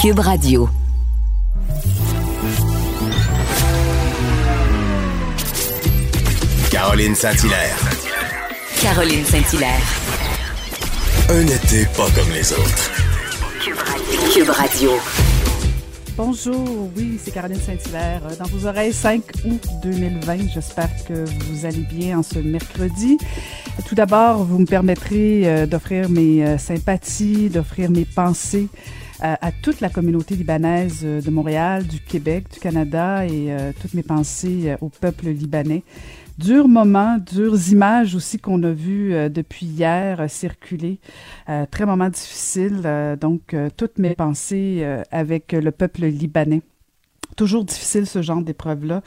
Cube Radio. Caroline Saint-Hilaire. Caroline Saint-Hilaire. Un été pas comme les autres. Cube Radio. Bonjour, oui, c'est Caroline Saint-Hilaire. Dans vos oreilles, 5 août 2020. J'espère que vous allez bien en ce mercredi. Tout d'abord, vous me permettrez euh, d'offrir mes euh, sympathies, d'offrir mes pensées euh, à toute la communauté libanaise de Montréal, du Québec, du Canada et toutes mes pensées au peuple libanais. Durs moments, dures images aussi qu'on a vues depuis hier circuler. très moment difficile. donc, toutes mes pensées avec le peuple libanais. Toujours difficile ce genre d'épreuve-là.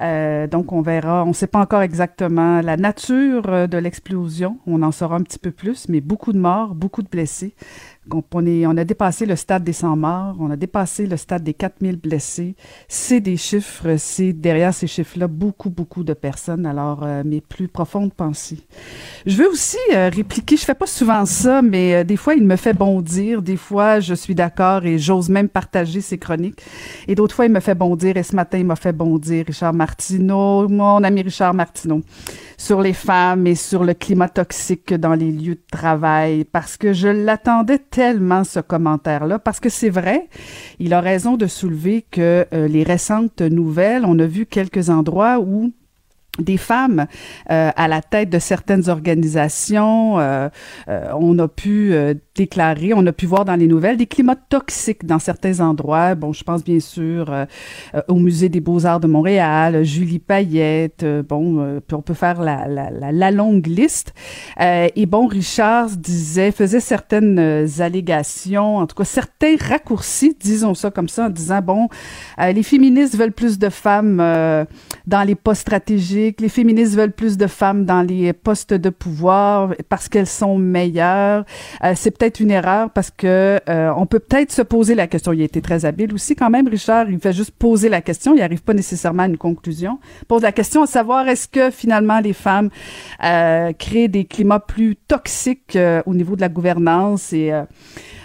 Euh, donc, on verra. On ne sait pas encore exactement la nature euh, de l'explosion. On en saura un petit peu plus, mais beaucoup de morts, beaucoup de blessés. On, on a dépassé le stade des 100 morts, on a dépassé le stade des 4000 blessés. C'est des chiffres, c'est derrière ces chiffres-là beaucoup, beaucoup de personnes. Alors, euh, mes plus profondes pensées. Je veux aussi répliquer, je fais pas souvent ça, mais des fois, il me fait bondir. Des fois, je suis d'accord et j'ose même partager ses chroniques. Et d'autres fois, il me fait bondir. Et ce matin, il m'a fait bondir, Richard Martineau, mon ami Richard Martineau, sur les femmes et sur le climat toxique dans les lieux de travail, parce que je l'attendais tellement, ce commentaire-là, parce que c'est vrai, il a raison de soulever que euh, les récentes nouvelles, on a vu quelques endroits où des femmes euh, à la tête de certaines organisations. Euh, euh, on a pu on a pu voir dans les nouvelles des climats toxiques dans certains endroits. Bon, je pense bien sûr au Musée des Beaux-Arts de Montréal, Julie Payette. bon, on peut faire la, la, longue liste. et bon, Richard disait, faisait certaines allégations, en tout cas certains raccourcis, disons ça comme ça, en disant, bon, les féministes veulent plus de femmes dans les postes stratégiques les féministes veulent plus de femmes dans les postes de pouvoir parce qu'elles sont meilleures. Euh, c'est peut-être une erreur parce que euh, on peut peut-être se poser la question. Il a été très habile aussi quand même, Richard. Il fait juste poser la question. Il n'arrive pas nécessairement à une conclusion. Pose la question à savoir est-ce que finalement les femmes euh, créent des climats plus toxiques au niveau de la gouvernance et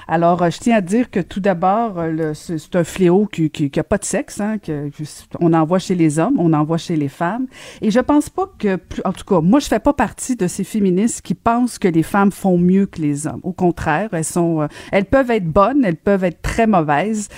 alors, euh, je tiens à dire que tout d'abord, euh, c'est un fléau qui n'a pas de sexe, hein, que, on en voit chez les hommes, on en voit chez les femmes. Et je pense pas que, en tout cas, moi, je fais pas partie de ces féministes qui pensent que les femmes font mieux que les hommes. Au contraire, elles sont, euh, elles peuvent être bonnes, elles peuvent être très mauvaises,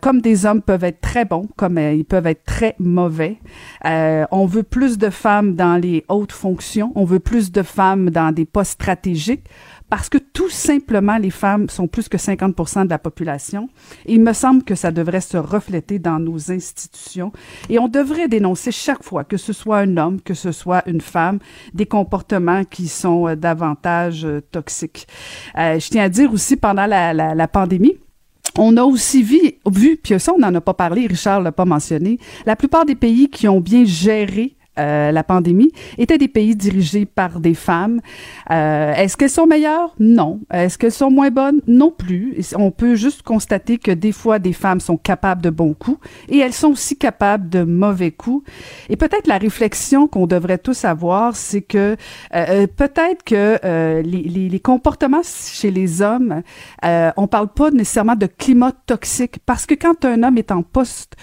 comme des hommes peuvent être très bons, comme ils peuvent être très mauvais. on veut plus de femmes dans les hautes fonctions, on veut plus de femmes dans des postes stratégiques parce que tout simplement, les femmes sont plus que 50% de la population. il me semble que ça devrait se refléter dans nos institutions. Et on devrait dénoncer chaque fois, que ce soit un homme, que ce soit une femme, des comportements qui sont euh, davantage euh, toxiques. Euh, je tiens à dire aussi, pendant la, pandémie, on a aussi vu, vu, puis ça, on n'en a pas parlé, Richard l'a pas mentionné, la plupart des pays qui ont bien géré euh, la pandémie, étaient des pays dirigés par des femmes. Euh, est-ce qu'elles sont meilleures? Non. Est-ce qu'elles sont moins bonnes? Non plus. On peut juste constater que des fois, des femmes sont capables de bons coups et elles sont aussi capables de mauvais coups. Et peut-être la réflexion qu'on devrait tous avoir, c'est que euh, peut-être que les, les, les, comportements chez les hommes, on parle pas nécessairement de climat toxique parce que quand un homme est en poste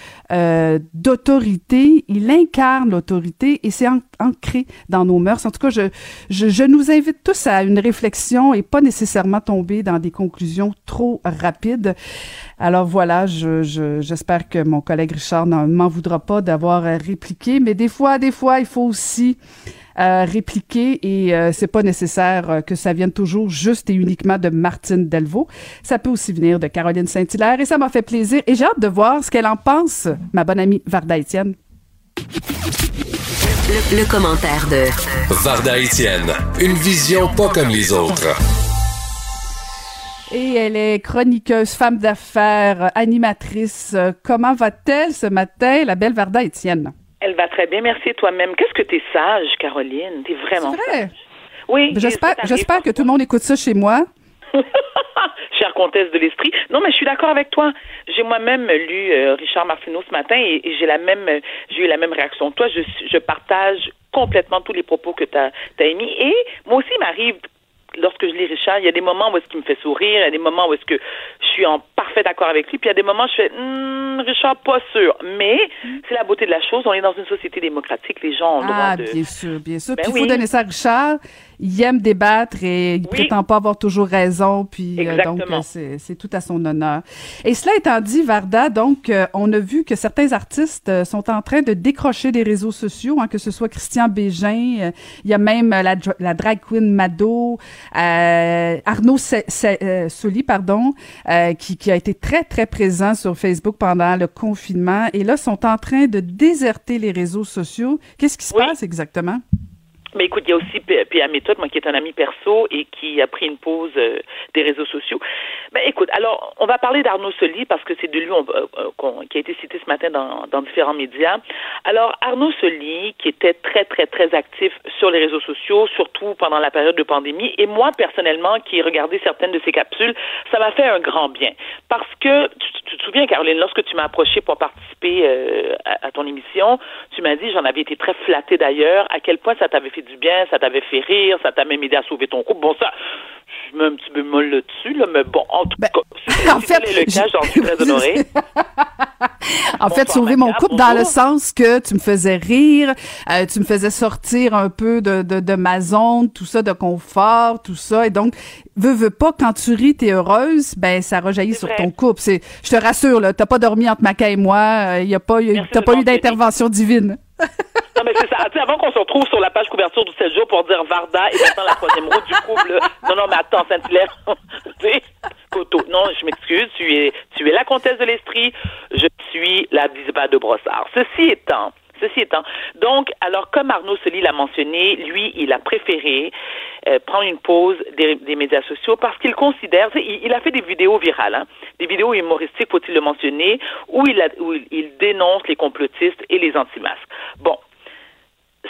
d'autorité, il incarne l'autorité et c'est ancré dans nos mœurs. En tout cas, je, je, nous invite tous à une réflexion et pas nécessairement tomber dans des conclusions trop rapides. Alors voilà, j'espère je, que mon collègue Richard ne m'en voudra pas d'avoir répliqué, mais des fois, des fois, il faut aussi euh, répliquer et euh, c'est pas nécessaire euh, que ça vienne toujours juste et uniquement de Martine Delvaux. Ça peut aussi venir de Caroline Saint-Hilaire et ça m'a fait plaisir et j'ai hâte de voir ce qu'elle en pense, ma bonne amie Varda Étienne. Le, commentaire de Varda Etienne, une vision pas comme les autres. Et elle est chroniqueuse, femme d'affaires, animatrice. Comment va-t-elle ce matin, la belle Varda Etienne? Elle va très bien, merci toi-même. Qu'est-ce que tu es sage, Caroline? Tu es vraiment vrai? sage. Oui. J'espère, j'espère que tout le monde écoute ça chez moi. Chère comtesse de l'esprit. Non, mais je suis d'accord avec toi. J'ai moi-même lu euh, Richard Martineau ce matin et, j'ai la même, j'ai eu la même réaction. Toi, je, je partage complètement tous les propos que tu as, émis. Et moi aussi, il m'arrive lorsque je lis Richard, il y a des moments où est-ce qu'il me fait sourire, il y a des moments où est-ce que je suis en parfait accord avec lui, puis il y a des moments où je fais hmm, Richard, pas sûr. Mais c'est la beauté de la chose. On est dans une société démocratique, les gens ont le droit Ah, de. bien sûr, bien sûr. Ben puis il faut donner ça à Richard. Il aime débattre et il Oui. prétend pas avoir toujours raison. Puis euh, donc, euh, c'est c'est tout à son honneur. Et cela étant dit, Varda, donc, euh, on a vu que certains artistes euh, sont en train de décrocher des réseaux sociaux, hein, que ce soit Christian Bégin, euh, il y a même la, la drag queen Mado, euh, Arnaud Soli, pardon, euh, qui, qui a été très, très présent sur Facebook pendant le confinement. Et là, sont en train de déserter les réseaux sociaux. Qu'est-ce qui se Oui. passe exactement? Mais écoute, il y a aussi P.A. Méthode, moi qui est un ami perso et qui a pris une pause euh, des réseaux sociaux. Ben écoute, alors on va parler d'Arnaud Soli parce que c'est de lui on- euh, qui a été cité ce matin dans, différents médias. Alors Arnaud Soli, qui était très très très actif sur les réseaux sociaux, surtout pendant la période de pandémie, et moi personnellement qui ai regardé certaines de ses capsules, ça m'a fait un grand bien parce que tu, tu te souviens Caroline, lorsque tu m'as approché pour participer euh, à, à ton émission, tu m'as dit, j'en avais été très flattée d'ailleurs, à quel point ça t'avait fait du bien, ça t'avait fait rire, ça t'a même aidé à sauver ton couple. Bon, ça, je mets un petit bémol là-dessus, là, mais bon, en tout Ben, cas, si, en si fait, le cas, je- j'en suis très honorée. En fait, sauver mon couple dans le sens que tu me faisais rire, euh, tu me faisais sortir un peu de, de, de ma zone, tout ça, de confort, tout ça. Et donc, veux, veux pas, quand tu ris, t'es heureuse, ben ça rejaillit sur vrai. ton couple. C'est, je te rassure, là, t'as pas dormi entre Maca et moi, il y a pas, y a- Merci t'as pas eu d'intervention divine. Non, mais c'est ça. Tu sais, avant qu'on se retrouve sur la page couverture du 7 jours pour dire Varda et maintenant la troisième roue du couple. Non, non, mais attends, Saint-Hilaire. Coteau. Non, je m'excuse. Tu es, tu es la comtesse de l'Estrie. Je suis la Bisba de Brossard. Ceci étant, Ceci étant, donc, alors comme Arnaud Soli l'a mentionné, lui, il a préféré euh, prendre une pause des, des médias sociaux parce qu'il considère, il, il a fait des vidéos virales, hein, des vidéos humoristiques, faut-il le mentionner, où il, a, où il, il dénonce les complotistes et les anti-masques. Bon,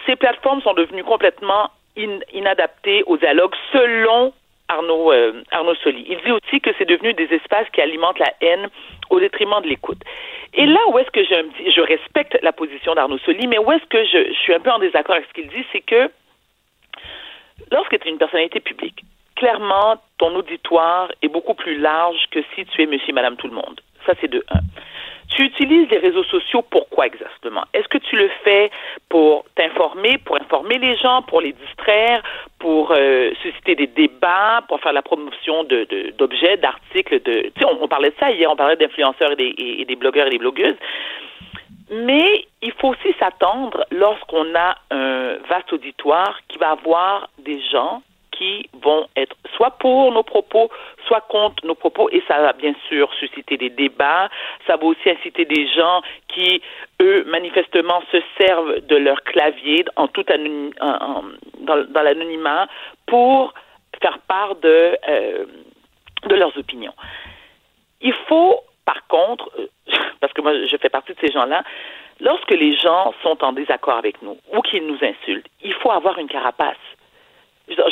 ces plateformes sont devenues complètement in- inadaptées au dialogue selon Arnaud, euh, Arnaud Soli. Il dit aussi que c'est devenu des espaces qui alimentent la haine au détriment de l'écoute. Et là où est-ce que petit- je respecte la position d'Arnaud Soli, mais où est-ce que je, je suis un peu en désaccord avec ce qu'il dit, c'est que lorsque tu es une personnalité publique, clairement, ton auditoire est beaucoup plus large que si tu es monsieur et madame tout le monde. Ça, c'est de un. Tu utilises les réseaux sociaux pourquoi exactement? Est-ce que tu le fais pour t'informer, pour informer les gens, pour les distraire, pour euh, susciter des débats, pour faire la promotion de, d'objets, d'articles, de. Tu sais, on, parlait de ça hier, on parlait d'influenceurs et des, et des blogueurs et des blogueuses. Mais il faut aussi s'attendre lorsqu'on a un vaste auditoire qui va avoir des gens qui vont être soit pour nos propos, soit contre nos propos, et ça va bien sûr susciter des débats. Ça va aussi inciter des gens qui, eux, manifestement, se servent de leur clavier en tout en- dans l'anonymat pour faire part de, euh, de leurs opinions. Il faut, par contre, euh, parce que moi je fais partie de ces gens-là, lorsque les gens sont en désaccord avec nous ou qu'ils nous insultent, il faut avoir une carapace.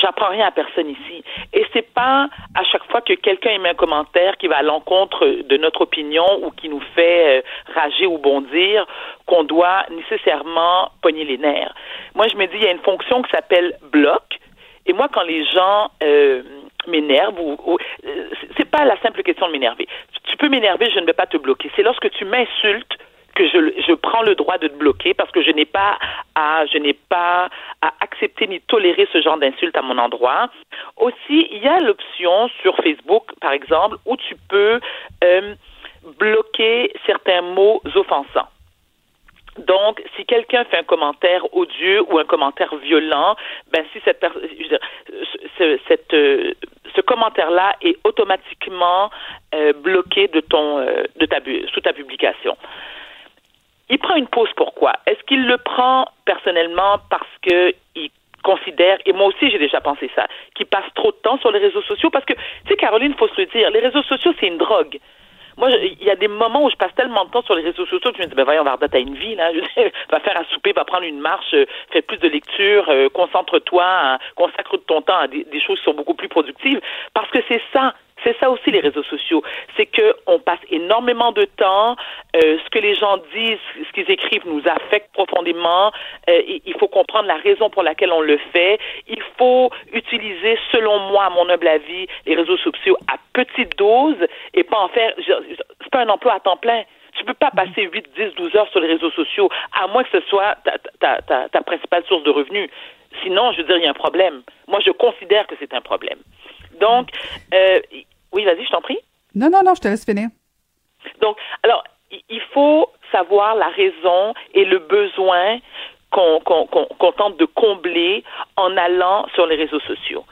J'apprends rien à personne ici. Et c'est pas à chaque fois que quelqu'un émet un commentaire qui va à l'encontre de notre opinion ou qui nous fait euh, rager ou bondir qu'on doit nécessairement pogner les nerfs. Moi, je me dis, il y a une fonction qui s'appelle bloc. Et moi, quand les gens euh, m'énervent, ou, ou euh, c'est pas la simple question de m'énerver. Tu peux m'énerver, je ne vais pas te bloquer. C'est lorsque tu m'insultes que je, je prends le droit de te bloquer parce que je n'ai pas à je n'ai pas à accepter ni tolérer ce genre d'insultes à mon endroit. Aussi, il y a l'option sur Facebook, par exemple, où tu peux euh, bloquer certains mots offensants. Donc, si quelqu'un fait un commentaire odieux ou un commentaire violent, ben si cette ce, cette, euh, ce commentaire-là est automatiquement euh, bloqué de ton, de ta, sous ta publication. Il prend une pause pourquoi? Est-ce qu'il le prend personnellement parce que il considère, et moi aussi j'ai déjà pensé ça, qu'il passe trop de temps sur les réseaux sociaux? Parce que, tu sais, Caroline, il faut se le dire, les réseaux sociaux, c'est une drogue. Moi, il y a des moments où je passe tellement de temps sur les réseaux sociaux que je me dis, ben voyons, Varda, t'as une vie, là. Va faire un souper, va prendre une marche, euh, fais plus de lecture, euh, concentre-toi, hein, consacre ton temps à des choses qui sont beaucoup plus productives. Parce que c'est ça, C'est ça aussi les réseaux sociaux. C'est que on passe énormément de temps. Euh, ce que les gens disent, ce qu'ils écrivent nous affecte profondément. Euh, il faut comprendre la raison pour laquelle on le fait. Il faut utiliser, selon moi, à mon humble avis, les réseaux sociaux à petite dose et pas en faire. C'est pas un emploi à temps plein. Tu peux pas passer 8, 10, 12 heures sur les réseaux sociaux, à moins que ce soit ta, ta, ta, ta principale source de revenus. Sinon, je veux dire, il y a un problème. Moi, je considère que c'est un problème. Donc, euh, oui, vas-y, je t'en prie. Non, non, non, je te laisse finir. Donc, alors, il faut savoir la raison et le besoin qu'on tente de combler en allant sur les réseaux sociaux.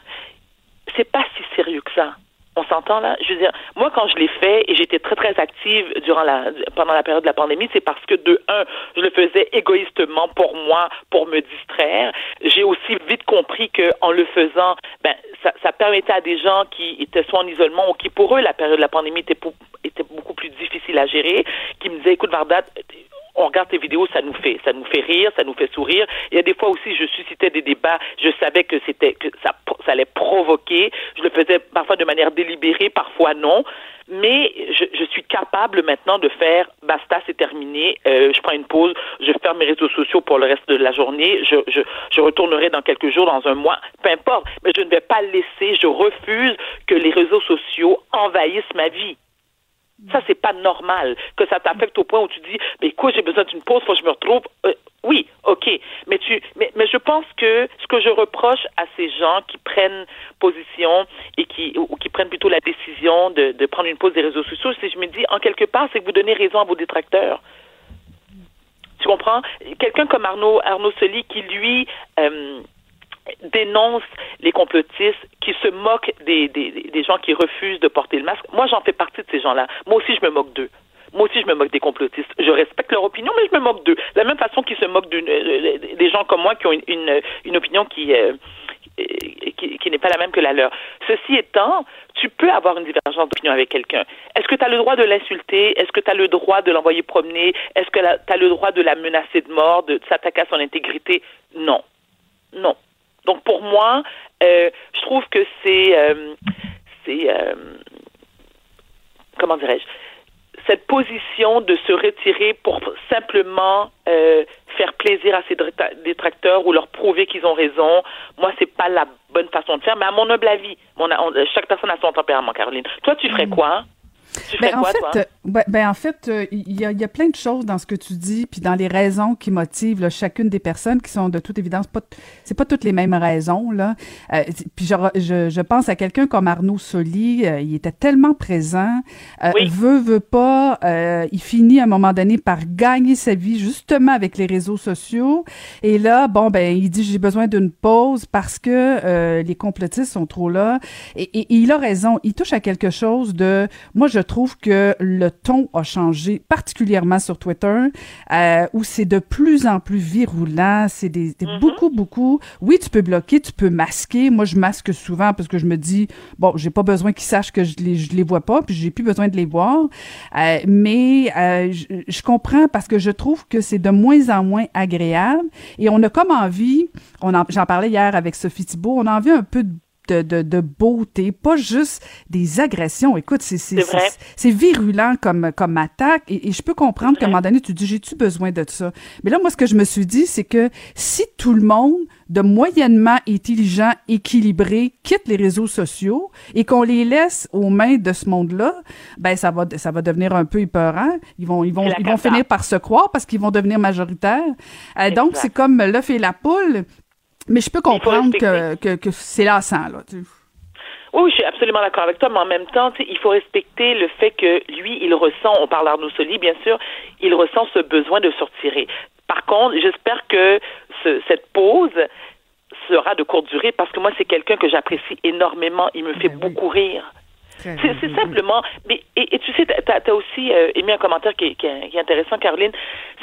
C'est pas si sérieux que ça. On s'entend là? Je veux dire, moi quand je l'ai fait et j'étais très très active durant la pendant la période de la pandémie, c'est parce que de un, je le faisais égoïstement pour moi, pour me distraire. J'ai aussi vite compris que en le faisant, ben ça, permettait à des gens qui étaient soit en isolement ou qui pour eux la période de la pandémie était, était beaucoup plus difficile à gérer, qui me disaient écoute Vardat, on regarde tes vidéos, ça nous fait, ça nous fait rire, ça nous fait sourire. Il y a des fois aussi, je suscitais des débats, je savais que c'était, que ça, ça allait provoquer. Je le faisais parfois de manière délibérée, parfois non. Mais je, suis capable maintenant de faire, basta, c'est terminé. Euh, je prends une pause, je ferme mes réseaux sociaux pour le reste de la journée. Je, je, je retournerai dans quelques jours, dans un mois, peu importe. Mais je ne vais pas laisser, je refuse que les réseaux sociaux envahissent ma vie. Ça, c'est pas normal que ça t'affecte au point où tu dis, mais écoute, j'ai besoin d'une pause, faut que je me retrouve. Euh, oui, ok, mais tu, mais, mais je pense que ce que je reproche à ces gens qui prennent position et qui ou qui prennent plutôt la décision de, de prendre une pause des réseaux sociaux, c'est je me dis en quelque part, c'est que vous donnez raison à vos détracteurs. Tu comprends? Quelqu'un comme Arnaud Arnaud Soli qui lui euh, dénonce les complotistes, qui se moquent des, des, des gens qui refusent de porter le masque. Moi, j'en fais partie de ces gens-là. Moi aussi, je me moque d'eux. Moi aussi, je me moque des complotistes. Je respecte leur opinion, mais je me moque d'eux. De la même façon qu'ils se moquent euh, des gens comme moi qui ont une, une, une opinion qui, euh, qui, qui n'est pas la même que la leur. Ceci étant, tu peux avoir une divergence d'opinion avec quelqu'un. Est-ce que tu as le droit de l'insulter? Est-ce que tu as le droit de l'envoyer promener? Est-ce que tu as le droit de la menacer de mort, de s'attaquer à son intégrité? Non. Non. Donc pour moi, euh, je trouve que c'est euh, c'est euh, comment dirais-je cette position de se retirer pour simplement faire plaisir à ses détracteurs ou leur prouver qu'ils ont raison, moi c'est pas la bonne façon de faire. Mais à mon humble avis, mon, chaque personne a son tempérament, Caroline. Toi, tu ferais mm. Ben, en, fait, ben, ben, en fait, il y, a, y, a, plein de choses dans ce que tu dis, puis dans les raisons qui motivent là, chacune des personnes, qui sont de toute évidence pas, c'est pas toutes les mêmes raisons là. Euh, puis je, je, je, pense à quelqu'un comme Arnaud Soli, euh, il était tellement présent, euh, veut veut pas, euh, il finit à un moment donné par gagner sa vie justement avec les réseaux sociaux. Et là, bon ben, il dit j'ai besoin d'une pause parce que les complotistes sont trop là. Et, et, et il a raison, il touche à quelque chose de, moi je trouve que le ton a changé, particulièrement sur Twitter, euh, où c'est de plus en plus virulent. C'est des, mm-hmm. beaucoup, beaucoup. Oui, tu peux bloquer, tu peux masquer. Moi, je masque souvent parce que je me dis, bon, j'ai pas besoin qu'ils sachent que je les, je les vois pas, puis j'ai plus besoin de les voir. Euh, mais euh, je, je, comprends parce que je trouve que c'est de moins en moins agréable et on a comme envie, on j'en parlais hier avec Sophie Thibault, on a envie un peu de de, de, de, beauté, pas juste des agressions. Écoute, c'est c'est virulent comme comme attaque et, je peux comprendre qu'à un moment donné tu dis j'ai-tu besoin de ça? Mais là moi ce que je me suis dit c'est que si tout le monde de moyennement intelligent, équilibré quitte les réseaux sociaux et qu'on les laisse aux mains de ce monde-là, ben ça va ça va devenir un peu épeurant. Ils vont ils vont ils vont finir par se croire parce qu'ils vont devenir majoritaires. Euh, donc c'est comme l'œuf et la poule. Mais je peux comprendre que, que, que c'est lassant, là. Tu... Oui, je suis absolument d'accord avec toi, mais en même temps, il faut respecter le fait que lui, il ressent, on parle d'Arnaud Soli, bien sûr, il ressent ce besoin de sortir. Par contre, j'espère que ce, cette pause sera de courte durée parce que moi, c'est quelqu'un que j'apprécie énormément. Il me fait ben beaucoup rire. C'est simplement, mais et, tu sais, tu as, aussi euh, émis un commentaire qui, qui, est intéressant, Caroline,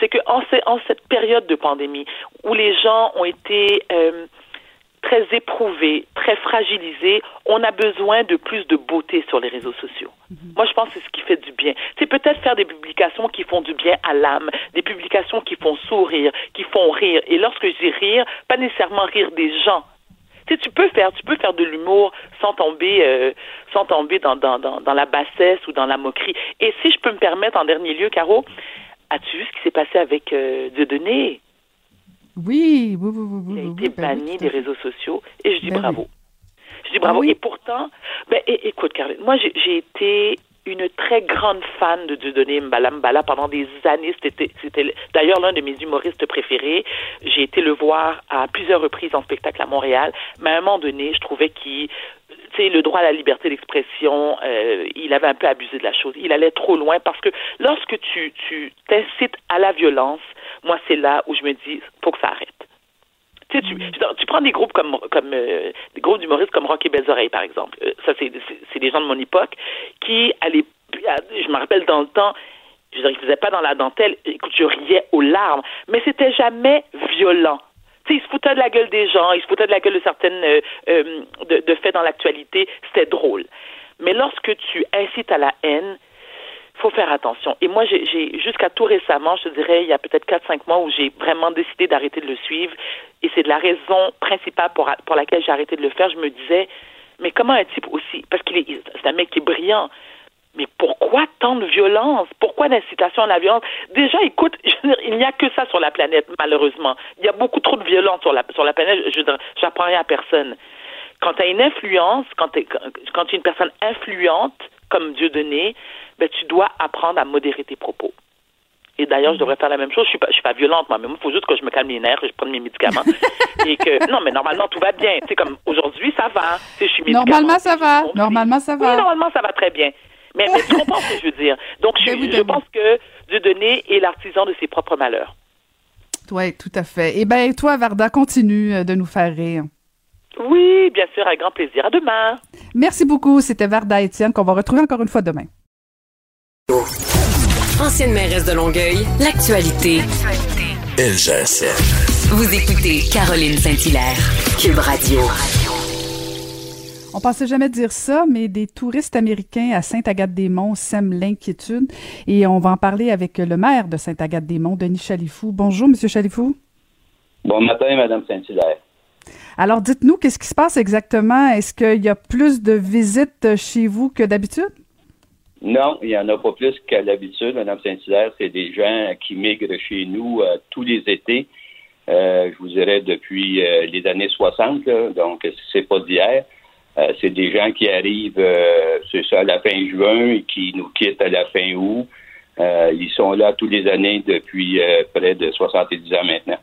c'est que en, en, cette période de pandémie où les gens ont été euh, très éprouvés, très fragilisés, on a besoin de plus de beauté sur les réseaux sociaux. Mm-hmm. Moi, je pense que c'est ce qui fait du bien. C'est peut-être faire des publications qui font du bien à l'âme, des publications qui font sourire, qui font rire. Et lorsque je dis rire, pas nécessairement rire des gens, Tu sais, tu peux faire, tu peux faire de l'humour sans tomber, euh, sans tomber dans, dans, dans, dans la bassesse ou dans la moquerie. Et si je peux me permettre, en dernier lieu, Caro, as-tu vu ce qui s'est passé avec euh, Dieudonné? Oui, oui, oui, oui. oui, Il a oui, été oui, ben oui, banni des réseaux sociaux et je dis Ben bravo. Je dis bravo. Ah? Et pourtant, ben, écoute, Caroline, moi, j'ai été une très grande fan de Dieudonné Mbala Mbala pendant des années. C'était c'était d'ailleurs l'un de mes humoristes préférés. J'ai été le voir à plusieurs reprises en spectacle à Montréal. Mais à un moment donné, je trouvais qu'il tu sais, le droit à la liberté d'expression, euh, il avait un peu abusé de la chose. Il allait trop loin parce que lorsque tu tu t'incites à la violence, moi, c'est là où je me dis, faut que ça arrête. Tu, prends des groupes comme euh, des groupes d'humoristes comme Rock et Belles Oreilles par exemple. Euh, ça c'est c'est- des gens de mon époque qui allaient je me rappelle dans le temps je veux dire, ils pas dans la dentelle. Écoute, je riais aux larmes, mais c'était jamais violent. Tu ils se foutaient de la gueule des gens, ils se foutaient de la gueule de certaines euh, de faits dans l'actualité. C'était drôle. Mais lorsque tu incites à la haine, faut faire attention. Et moi, j'ai jusqu'à tout récemment, je dirais, il y a peut-être 4-5 mois où j'ai vraiment décidé d'arrêter de le suivre. Et c'est de la raison principale pour, pour laquelle j'ai arrêté de le faire. Je me disais, mais comment un type aussi, parce qu'il est, c'est un mec qui est brillant, mais pourquoi tant de violence? Pourquoi l'incitation à la violence? Déjà, écoute, il n'y a que ça sur la planète, malheureusement. Il y a beaucoup trop de violence sur la, sur la planète. Je j'apprends rien à personne. Quand tu as une influence, quand tu es, es une personne influente, comme Dieu donné, ben, tu dois apprendre à modérer tes propos. Et d'ailleurs, je devrais faire la même chose. Je suis pas, je suis pas violente, moi, mais moi, il faut juste que je me calme les nerfs et je prenne mes médicaments. et que, non, mais normalement, tout va bien. C'est comme, aujourd'hui, ça va. Tu sais, je suis Normalement, ça va. Normalement, ça va. Oui, normalement, ça va très bien. Mais, mais tu comprends ce que je veux dire. Donc, je, pense que Dieu donné est l'artisan de ses propres malheurs. Oui, tout à fait. Eh bien, toi, Varda, continue euh, de nous faire rire. Oui, bien sûr, avec grand plaisir. À demain. Merci beaucoup. C'était Varda Étienne qu'on va retrouver encore une fois demain. Ancienne mairesse de Longueuil, l'actualité. Ça. Vous écoutez Caroline Saint-Hilaire, Cube Radio. On pensait jamais dire ça, mais des touristes américains à Sainte-Agathe-des-Monts sèment l'inquiétude. Et on va en parler avec le maire de Sainte-Agathe-des-Monts, Denis Chalifou. Bonjour, Monsieur Chalifou. Bon matin, Madame Saint-Hilaire. Alors, dites-nous, qu'est-ce qui se passe exactement? Est-ce qu'il y a plus de visites chez vous que d'habitude? Non, il n'y en a pas plus qu'à l'habitude, Madame Saint-Hilaire. C'est des gens qui migrent chez nous euh, tous les étés. Euh, je vous dirais depuis euh, les années 60, là, donc c'est pas d'hier. C'est des gens qui arrivent, c'est ça, à la fin juin et qui nous quittent à la fin août. Ils sont là tous les années depuis près de 70 ans maintenant.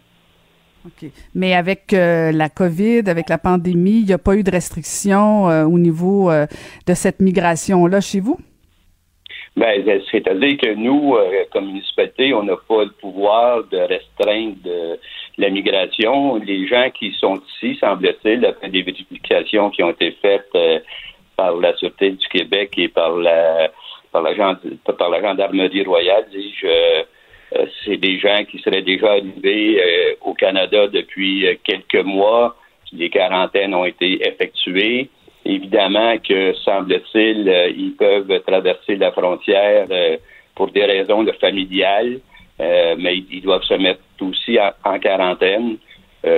OK. Mais avec la COVID, avec la pandémie, il n'y a pas eu de restrictions au niveau de cette migration-là chez vous? Ben, c'est-à-dire que nous, euh, comme municipalité, on n'a pas le pouvoir de restreindre de la migration. Les gens qui sont ici, semble-t-il, après des vérifications qui ont été faites euh, par la Sûreté du Québec et par la par la, par la gendarmerie royale, dis-je, euh, euh, c'est des gens qui seraient déjà arrivés euh, au Canada depuis euh, quelques mois. Les quarantaines ont été effectuées. Évidemment que, semble-t-il, euh, ils peuvent traverser la frontière euh, pour des raisons de familiales, euh, mais ils, doivent se mettre aussi en, en quarantaine.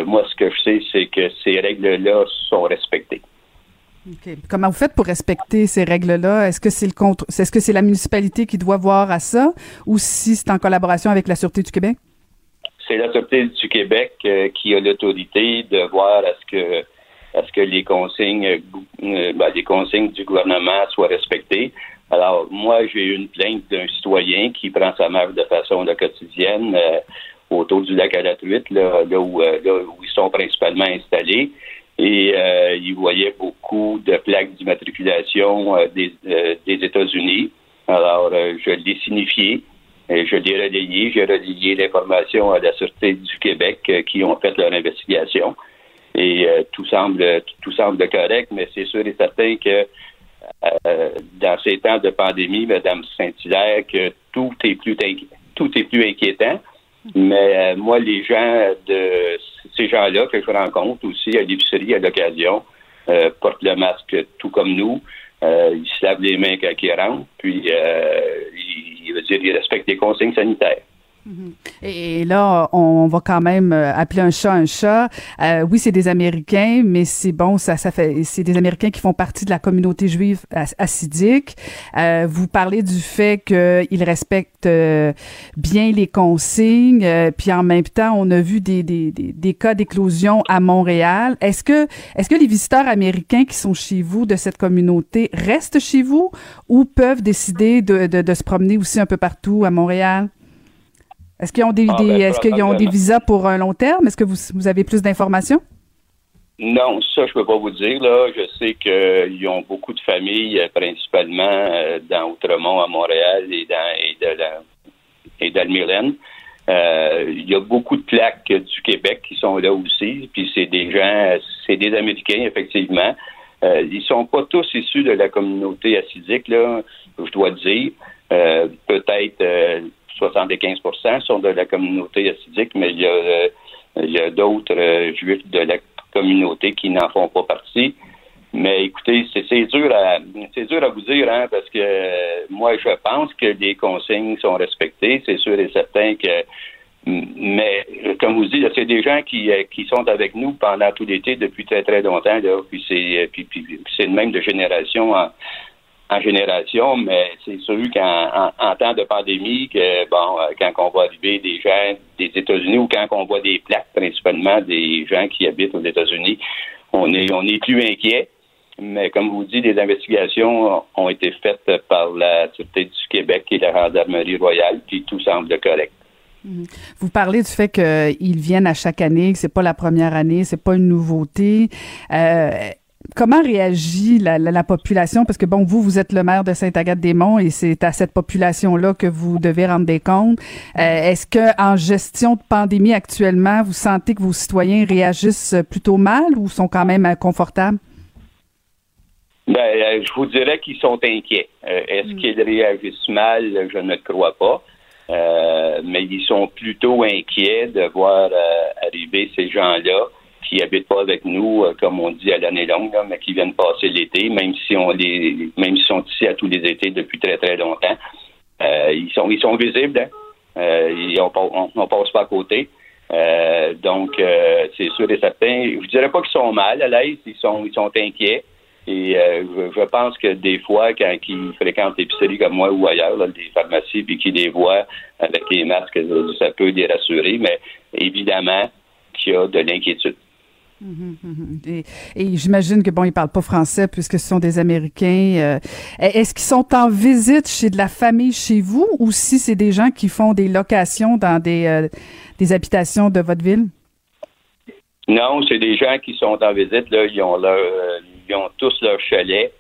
Moi, ce que je sais, c'est que ces règles-là sont respectées. OK. Comment vous faites pour respecter ces règles-là? Est-ce que c'est le contre, est-ce que c'est la municipalité qui doit voir à ça ou si c'est en collaboration avec la Sûreté du Québec? C'est la Sûreté du Québec qui a l'autorité de voir à ce que à ce que les consignes euh, euh, ben, les consignes du gouvernement soient respectées. Alors, moi, j'ai eu une plainte d'un citoyen qui prend sa marche de façon quotidienne euh, autour du lac à la truite, là, là où, euh, là où ils sont principalement installés. Et euh, il voyait beaucoup de plaques d'immatriculation euh, des, des États-Unis. Alors, je l'ai signifié. Et je l'ai relayé. J'ai relayé l'information à la Sûreté du Québec qui ont fait leur investigation. Et euh, tout semble tout semble correct, mais c'est sûr et certain que euh, dans ces temps de pandémie, Madame Saint-Hilaire, que tout est plus tout est plus inquiétant. Mais euh, moi, les gens de ces gens-là que je rencontre aussi à l'épicerie à l'occasion euh, portent le masque tout comme nous. Euh, ils se lavent les mains quand ils rentrent, puis euh, ils, ils respectent les consignes sanitaires. Et là, on va quand même euh, appeler un chat un chat. Euh, oui, c'est des Américains, mais c'est bon, ça, ça fait, c'est des Américains qui font partie de la communauté juive assidique. Euh, vous parlez du fait qu'ils respectent euh, bien les consignes, euh, puis en même temps, on a vu des, des, des, des cas d'éclosion à Montréal. Est-ce que, est-ce que les visiteurs américains qui sont chez vous de cette communauté restent chez vous ou peuvent décider de, de, de se promener aussi un peu partout à Montréal? Est-ce qu'ils ont des, Ah, ben, est-ce qu'ils ont des visas pour un long terme? Est-ce que vous, vous avez plus d'informations? Non, ça, je peux pas vous dire. Là. Je sais qu'ils ont beaucoup de familles, euh, principalement euh, dans Outremont, à Montréal et dans, et de la, et. Euh, Il y a beaucoup de plaques du Québec qui sont là aussi. Puis c'est des gens, c'est des Américains, effectivement. Euh, ils sont pas tous issus de la communauté acidique, là, je dois dire. Euh, Peut-être 75% sont de la communauté acidique, mais il y a, euh, d'autres euh, juifs de la communauté qui n'en font pas partie. Mais écoutez, c'est dur à vous dire, hein, parce que euh, moi je pense que les consignes sont respectées, c'est sûr et certain que mais comme vous dites, c'est des gens qui, sont avec nous pendant tout l'été depuis très très longtemps, puis c'est le même de génération en génération, mais c'est sûr qu'en en, en temps de pandémie, bon, euh, quand on voit arriver des gens des États-Unis ou quand on voit des plaques, principalement des gens qui habitent aux États-Unis, on est on est plus inquiet. Mais comme vous dites, des investigations ont été faites par la Sûreté du Québec et la Gendarmerie royale, puis tout semble correct. Vous parlez du fait qu'ils viennent à chaque année, que c'est pas la première année, c'est pas une nouveauté. Euh, comment réagit la, la, la population? Parce que bon, vous, vous êtes le maire de Sainte-Agathe-des-Monts et c'est à cette population-là que vous devez rendre des comptes. Euh, Est-ce que en gestion de pandémie actuellement, vous sentez que vos citoyens réagissent plutôt mal ou sont quand même euh, confortables? Ben, euh, je vous dirais qu'ils sont inquiets. Est-ce qu'ils réagissent mal? Je ne crois pas. Euh, mais ils sont plutôt inquiets de voir euh, arriver ces gens-là qui habitent pas avec nous, euh, comme on dit à l'année longue, là, mais qui viennent passer l'été, même si on les, même s'ils sont ici à tous les étés depuis très très longtemps. Euh, ils sont, ils sont visibles. Hein? Euh, et on, on, on passe pas à côté. Euh, donc, euh, c'est sûr et certain. Je dirais pas qu'ils sont mal à l'aise, ils sont, ils sont inquiets. Et euh, je, je pense que des fois, quand ils fréquentent l'épicerie comme moi ou ailleurs, là, des pharmacies, puis qu'ils les voient avec les masques, ça peut les rassurer, mais évidemment qu'il y a de l'inquiétude. Et, et j'imagine que bon, ils parlent pas français puisque ce sont des Américains. Euh, Est-ce qu'ils sont en visite chez de la famille chez vous ou si c'est des gens qui font des locations dans des, euh, des habitations de votre ville? Non, c'est des gens qui sont en visite, là, ils ont leur euh, ils ont tous leur chalet.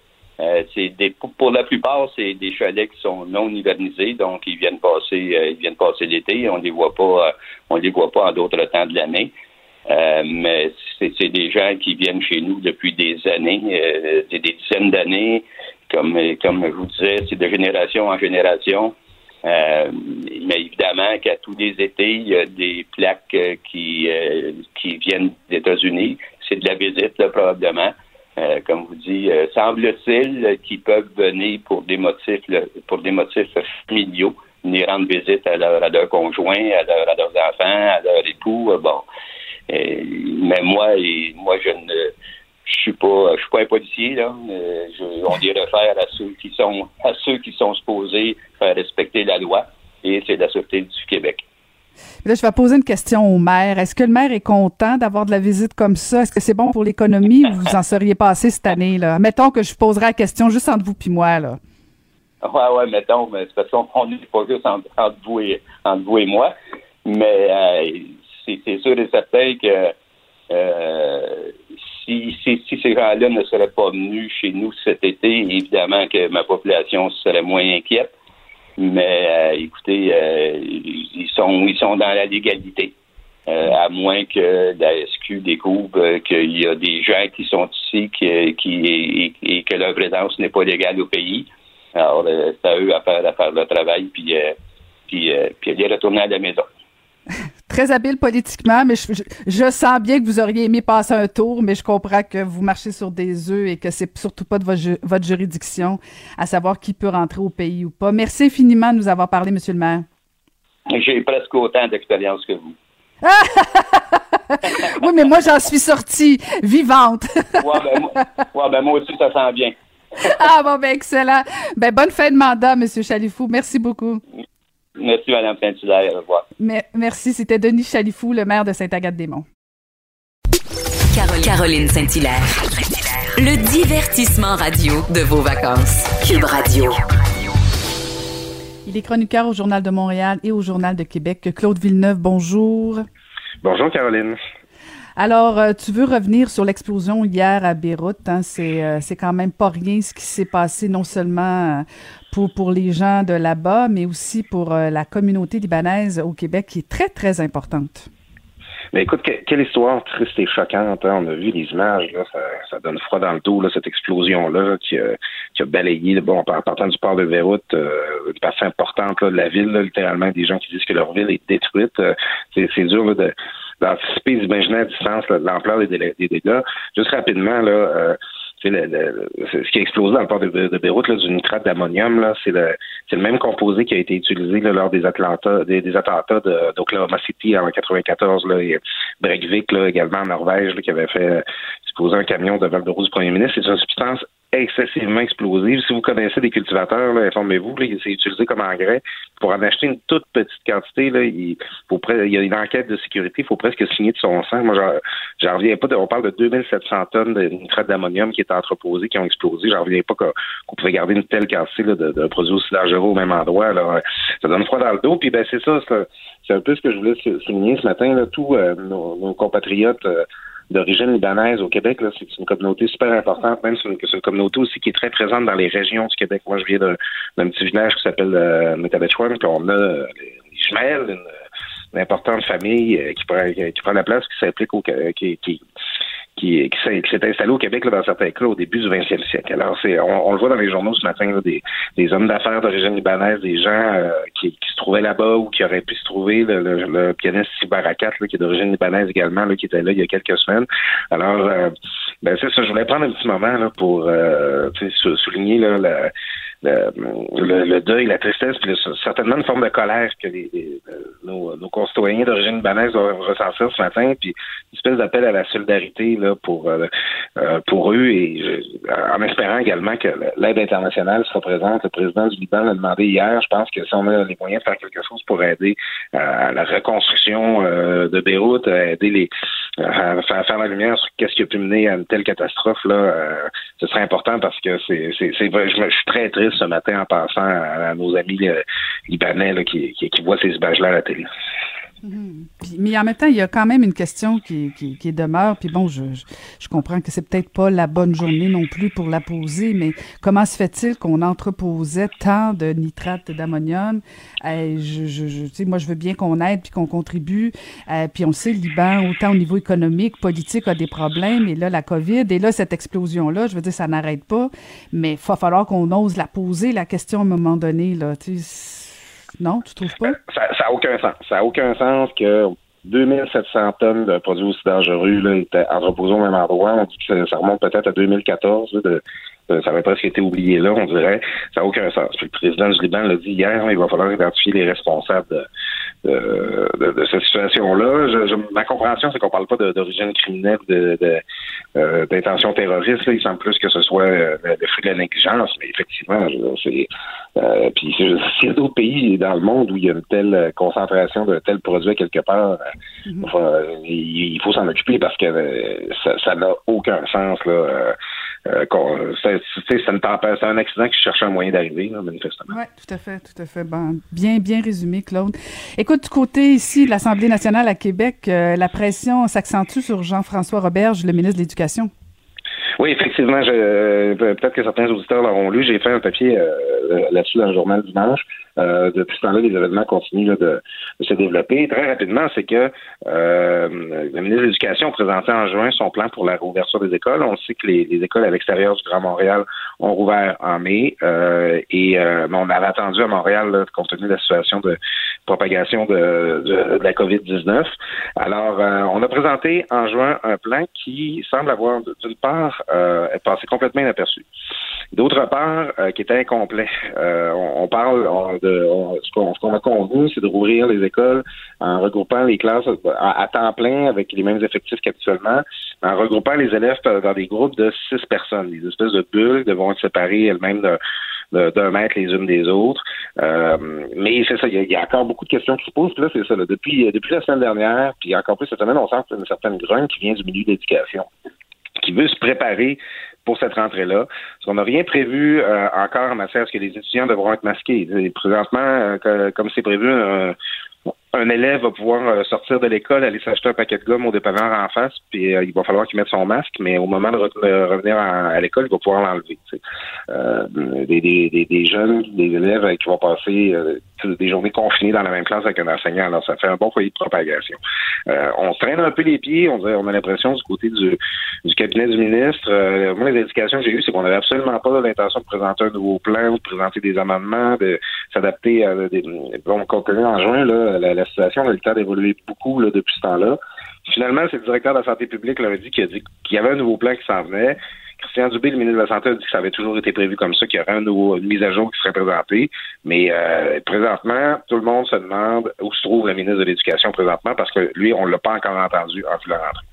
Pour, la plupart, c'est des chalets qui sont non hivernisés, donc ils viennent passer ils viennent passer l'été, on les voit pas on les voit pas en d'autres temps de l'année. Euh, mais c'est des gens qui viennent chez nous depuis des années, euh, des, dizaines d'années. Comme, comme je vous disais, c'est de génération en génération. Euh, mais évidemment qu'à tous les étés, il y a des plaques euh, qui, euh, qui viennent des États-Unis. C'est de la visite, là, probablement. Euh, comme vous euh, semble-t-il qu'ils peuvent venir pour des motifs pour des motifs familiaux, venir rendre visite à leur, à leur conjoint, à, leur- à leurs enfants, à leur époux. bon. Euh, mais moi, et, moi, je ne je suis pas je suis pas un policier là. Euh, je, on les réfère à ceux qui sont à ceux qui sont supposés faire respecter la loi et c'est la Sûreté du Québec. Là, je vais poser une question au maire. Est-ce que le maire est content d'avoir de la visite comme ça? Est-ce que c'est bon pour l'économie ou vous en seriez passé cette année? là? Mettons que je poserai la question juste entre vous puis moi. Là. Ouais, ouais, mettons, mais c'est parce qu'on n'est pas juste entre, entre vous et, entre vous et moi. Mais euh, c'est sûr et certain que euh, si, ces gens-là ne seraient pas venus chez nous cet été, évidemment que ma population serait moins inquiète. Mais euh, écoutez, euh, ils sont ils sont dans la légalité. À moins que la SQ découvre qu'il y a des gens qui sont ici qui, et, que leur présence n'est pas légale au pays. Alors, c'est à eux à faire, à faire travail, puis, puis, puis retourner à la maison. Très habile politiquement, mais je, je, je sens bien que vous auriez aimé passer un tour, mais je comprends que vous marchez sur des œufs et que c'est surtout pas de votre, ju- votre juridiction à savoir qui peut rentrer au pays ou pas. Merci infiniment de nous avoir parlé, Monsieur le maire. J'ai presque autant d'expérience que vous. oui, mais moi, j'en suis sortie vivante. ouais, ben, moi, ben, moi aussi, ça sent bien. ah bon, ben excellent. Ben, bonne fin de mandat, M. Chalifou. Merci beaucoup. Merci, Mme Saint-Hilaire. Au revoir. merci. C'était Denis Chalifou, le maire de Sainte-Agathe-des-Monts. Caroline Saint-Hilaire. Le divertissement radio de vos vacances. Cube Radio. Il est chroniqueur au Journal de Montréal et au Journal de Québec. Claude Villeneuve, bonjour. Bonjour, Caroline. Alors, euh, tu veux revenir sur l'explosion hier à Beyrouth. Hein? C'est, euh, c'est quand même pas rien ce qui s'est passé, non seulement euh, pour, pour les gens de là-bas, mais aussi pour la communauté libanaise au Québec, qui est très, très importante. Mais écoute, quelle histoire triste et choquante. Hein? On a vu les images, là, ça, donne froid dans le dos, là, cette explosion-là qui, qui, a balayé, bon, en partant du port de Beyrouth, une partie importante de la ville, littéralement, des gens qui disent que leur ville est détruite. c'est dur de, à distance l'ampleur des, dégâts. Juste rapidement, là, euh, ce qui a explosé dans le port de, de Beyrouth, là, du nitrate d'ammonium, c'est le, même composé qui a été utilisé lors des, des, attentats d'Oklahoma City en 94, là, et Breivik là, également en Norvège, qui avait fait exploser un camion devant le bureau du premier ministre. C'est une substance excessivement explosive. Si vous connaissez des cultivateurs, informez-vous, c'est utilisé comme engrais. Pour en acheter une toute petite quantité, là, il, faut il y a une enquête de sécurité, il faut presque signer de son sang. Moi, j'en reviens pas. On parle de 2700 tonnes de nitrate d'ammonium qui est entreposé, qui ont explosé. J'en reviens pas qu'on pouvait garder une telle quantité là, de, produits aussi dangereux au même endroit. Alors, ça donne froid dans le dos. Puis ben c'est ça, c'est un peu ce que je voulais souligner ce matin. Là, tous euh, nos, compatriotes euh, d'origine libanaise au Québec. C'est une communauté super importante, même c'est une, communauté aussi qui est très présente dans les régions du Québec. Moi, je viens d'un petit village qui s'appelle euh, puis on a euh, les, jumelles, une, une, importante famille euh, qui, prend, qui prend la place, qui s'implique au qui, qui qui, qui s'est installé au Québec là, dans certains cas au début du 20e siècle. Alors, c'est, on, le voit dans les journaux ce matin, des, des, hommes d'affaires d'origine libanaise, des gens euh, qui, qui, se trouvaient là-bas ou qui auraient pu se trouver, le, le, pianiste Sibarakat, là, qui est d'origine libanaise également, là, qui était là il y a quelques semaines. Alors, euh, ben c'est ça, je voulais prendre un petit moment là, pour euh, souligner là, la, le, le, deuil, la tristesse, puis certainement une forme de colère que les, nos, nos, concitoyens d'origine libanaise doivent ressentir ce matin, puis une espèce d'appel à la solidarité là pour euh, euh, pour eux et en espérant également que l'aide internationale sera présente. Le président du Liban l'a demandé hier. Je pense que si on a les moyens de faire quelque chose pour aider euh, à la reconstruction de Beyrouth, à aider les à faire, la lumière sur qu'est-ce qui a pu mener à une telle catastrophe là, ce serait important parce que c'est c'est je, je suis très triste ce matin en passant à, nos amis euh, libanais qui, qui, voient ces images-là à la télé. Mais en même temps, il y a quand même une question qui, qui, demeure. Puis bon, je, je, comprends que c'est peut-être pas la bonne journée non plus pour la poser, mais comment se fait-il qu'on entreposait tant de nitrate d'ammonium? Euh, je, je, moi, je veux bien qu'on aide puis qu'on contribue. Euh, puis on sait, le Liban, autant au niveau économique, politique, a des problèmes. Et là, la COVID, et là, cette explosion-là, je veux dire, ça n'arrête pas. Mais il va falloir qu'on ose la poser, la question, à un moment donné. Là, non, tu trouves pas? Ça n'a aucun sens. Ça n'a aucun sens que 2700 tonnes de produits aussi dangereux là, étaient entreposés au même endroit. On dit que ça, remonte peut-être à 2014. de, ça avait presque été oublié là, on dirait. Ça n'a aucun sens. le président du Liban l'a dit hier, il va falloir identifier les responsables de, de, cette situation-là. ma compréhension, c'est qu'on parle pas d'origine criminelle, de, euh, d'intention terroriste. Il semble plus que ce soit euh, le fruit de la négligence, mais effectivement, c'est euh, puis s'il y a d'autres pays dans le monde où il y a une telle concentration de tels produits quelque part, mm-hmm. il, faut s'en occuper parce que ça n'a aucun sens là. Euh, c'est un accident qui cherche un moyen d'arriver, manifestement. Oui, tout à fait, tout à fait. Bon, bien, bien résumé, Claude. Écoute, du côté ici de l'Assemblée nationale à Québec, euh, la pression s'accentue sur Jean-François Roberge, le ministre de l'Éducation. Oui, effectivement, euh, peut-être que certains auditeurs l'auront lu. J'ai fait un papier là-dessus dans le journal dimanche. Euh, depuis ce temps-là, les événements continuent de, se développer. Très rapidement, c'est que euh, le ministre de l'Éducation a présenté en juin son plan pour la réouverture des écoles. On sait que les, écoles à l'extérieur du Grand Montréal ont rouvert en mai euh, et euh, on avait attendu à Montréal, compte tenu de la situation de propagation de, de, la COVID-19. Alors, on a présenté en juin un plan qui semble avoir, d'une part, est passé complètement inaperçu. D'autre part, euh, qui était incomplet. Euh, on, parle de ce qu'on a convenu, c'est de rouvrir les écoles en regroupant les classes à, temps plein avec les mêmes effectifs qu'actuellement, en regroupant les élèves dans des groupes de six personnes, des espèces de bulles devront être séparées elles-mêmes d'un mètre les unes des autres. Euh, mais c'est ça, il y, a encore beaucoup de questions qui se posent. là, c'est ça. depuis, depuis la semaine dernière, puis encore plus cette semaine, on sent une certaine grogne qui vient du milieu de l'éducation qui veut se préparer pour cette rentrée-là. Qu'on n'a rien prévu euh, encore en matière à ce que les étudiants devront être masqués. présentement, euh, comme c'est prévu, un élève va pouvoir euh, sortir de l'école, aller s'acheter un paquet de gomme au dépanneur en face, puis euh, il va falloir qu'il mette son masque, mais au moment de revenir à, l'école, il va pouvoir l'enlever. Des, des, des, jeunes, des élèves qui vont passer des journées confinées dans la même classe avec un enseignant, alors ça fait un bon foyer de propagation. on traîne un peu les pieds, on, on a l'impression du côté du, cabinet du ministre. moi, les indications que j'ai eues, c'est qu'on n'avait absolument pas l'intention de présenter un nouveau plan ou de présenter des amendements, de s'adapter à des... Bon, compte en juin, la la situation a eu le temps d'évoluer beaucoup depuis ce temps-là. Finalement, c'est le directeur de la santé publique leur a dit qu'il y avait un nouveau plan qui s'en venait. Christian Dubé, le ministre de la Santé, a dit que ça avait toujours été prévu comme ça, qu'il y aurait un nouveau, une mise à jour qui serait présentée. Mais euh, présentement, tout le monde se demande où se trouve le ministre de l'Éducation présentement parce que lui, on ne l'a pas encore entendu en la rentrée.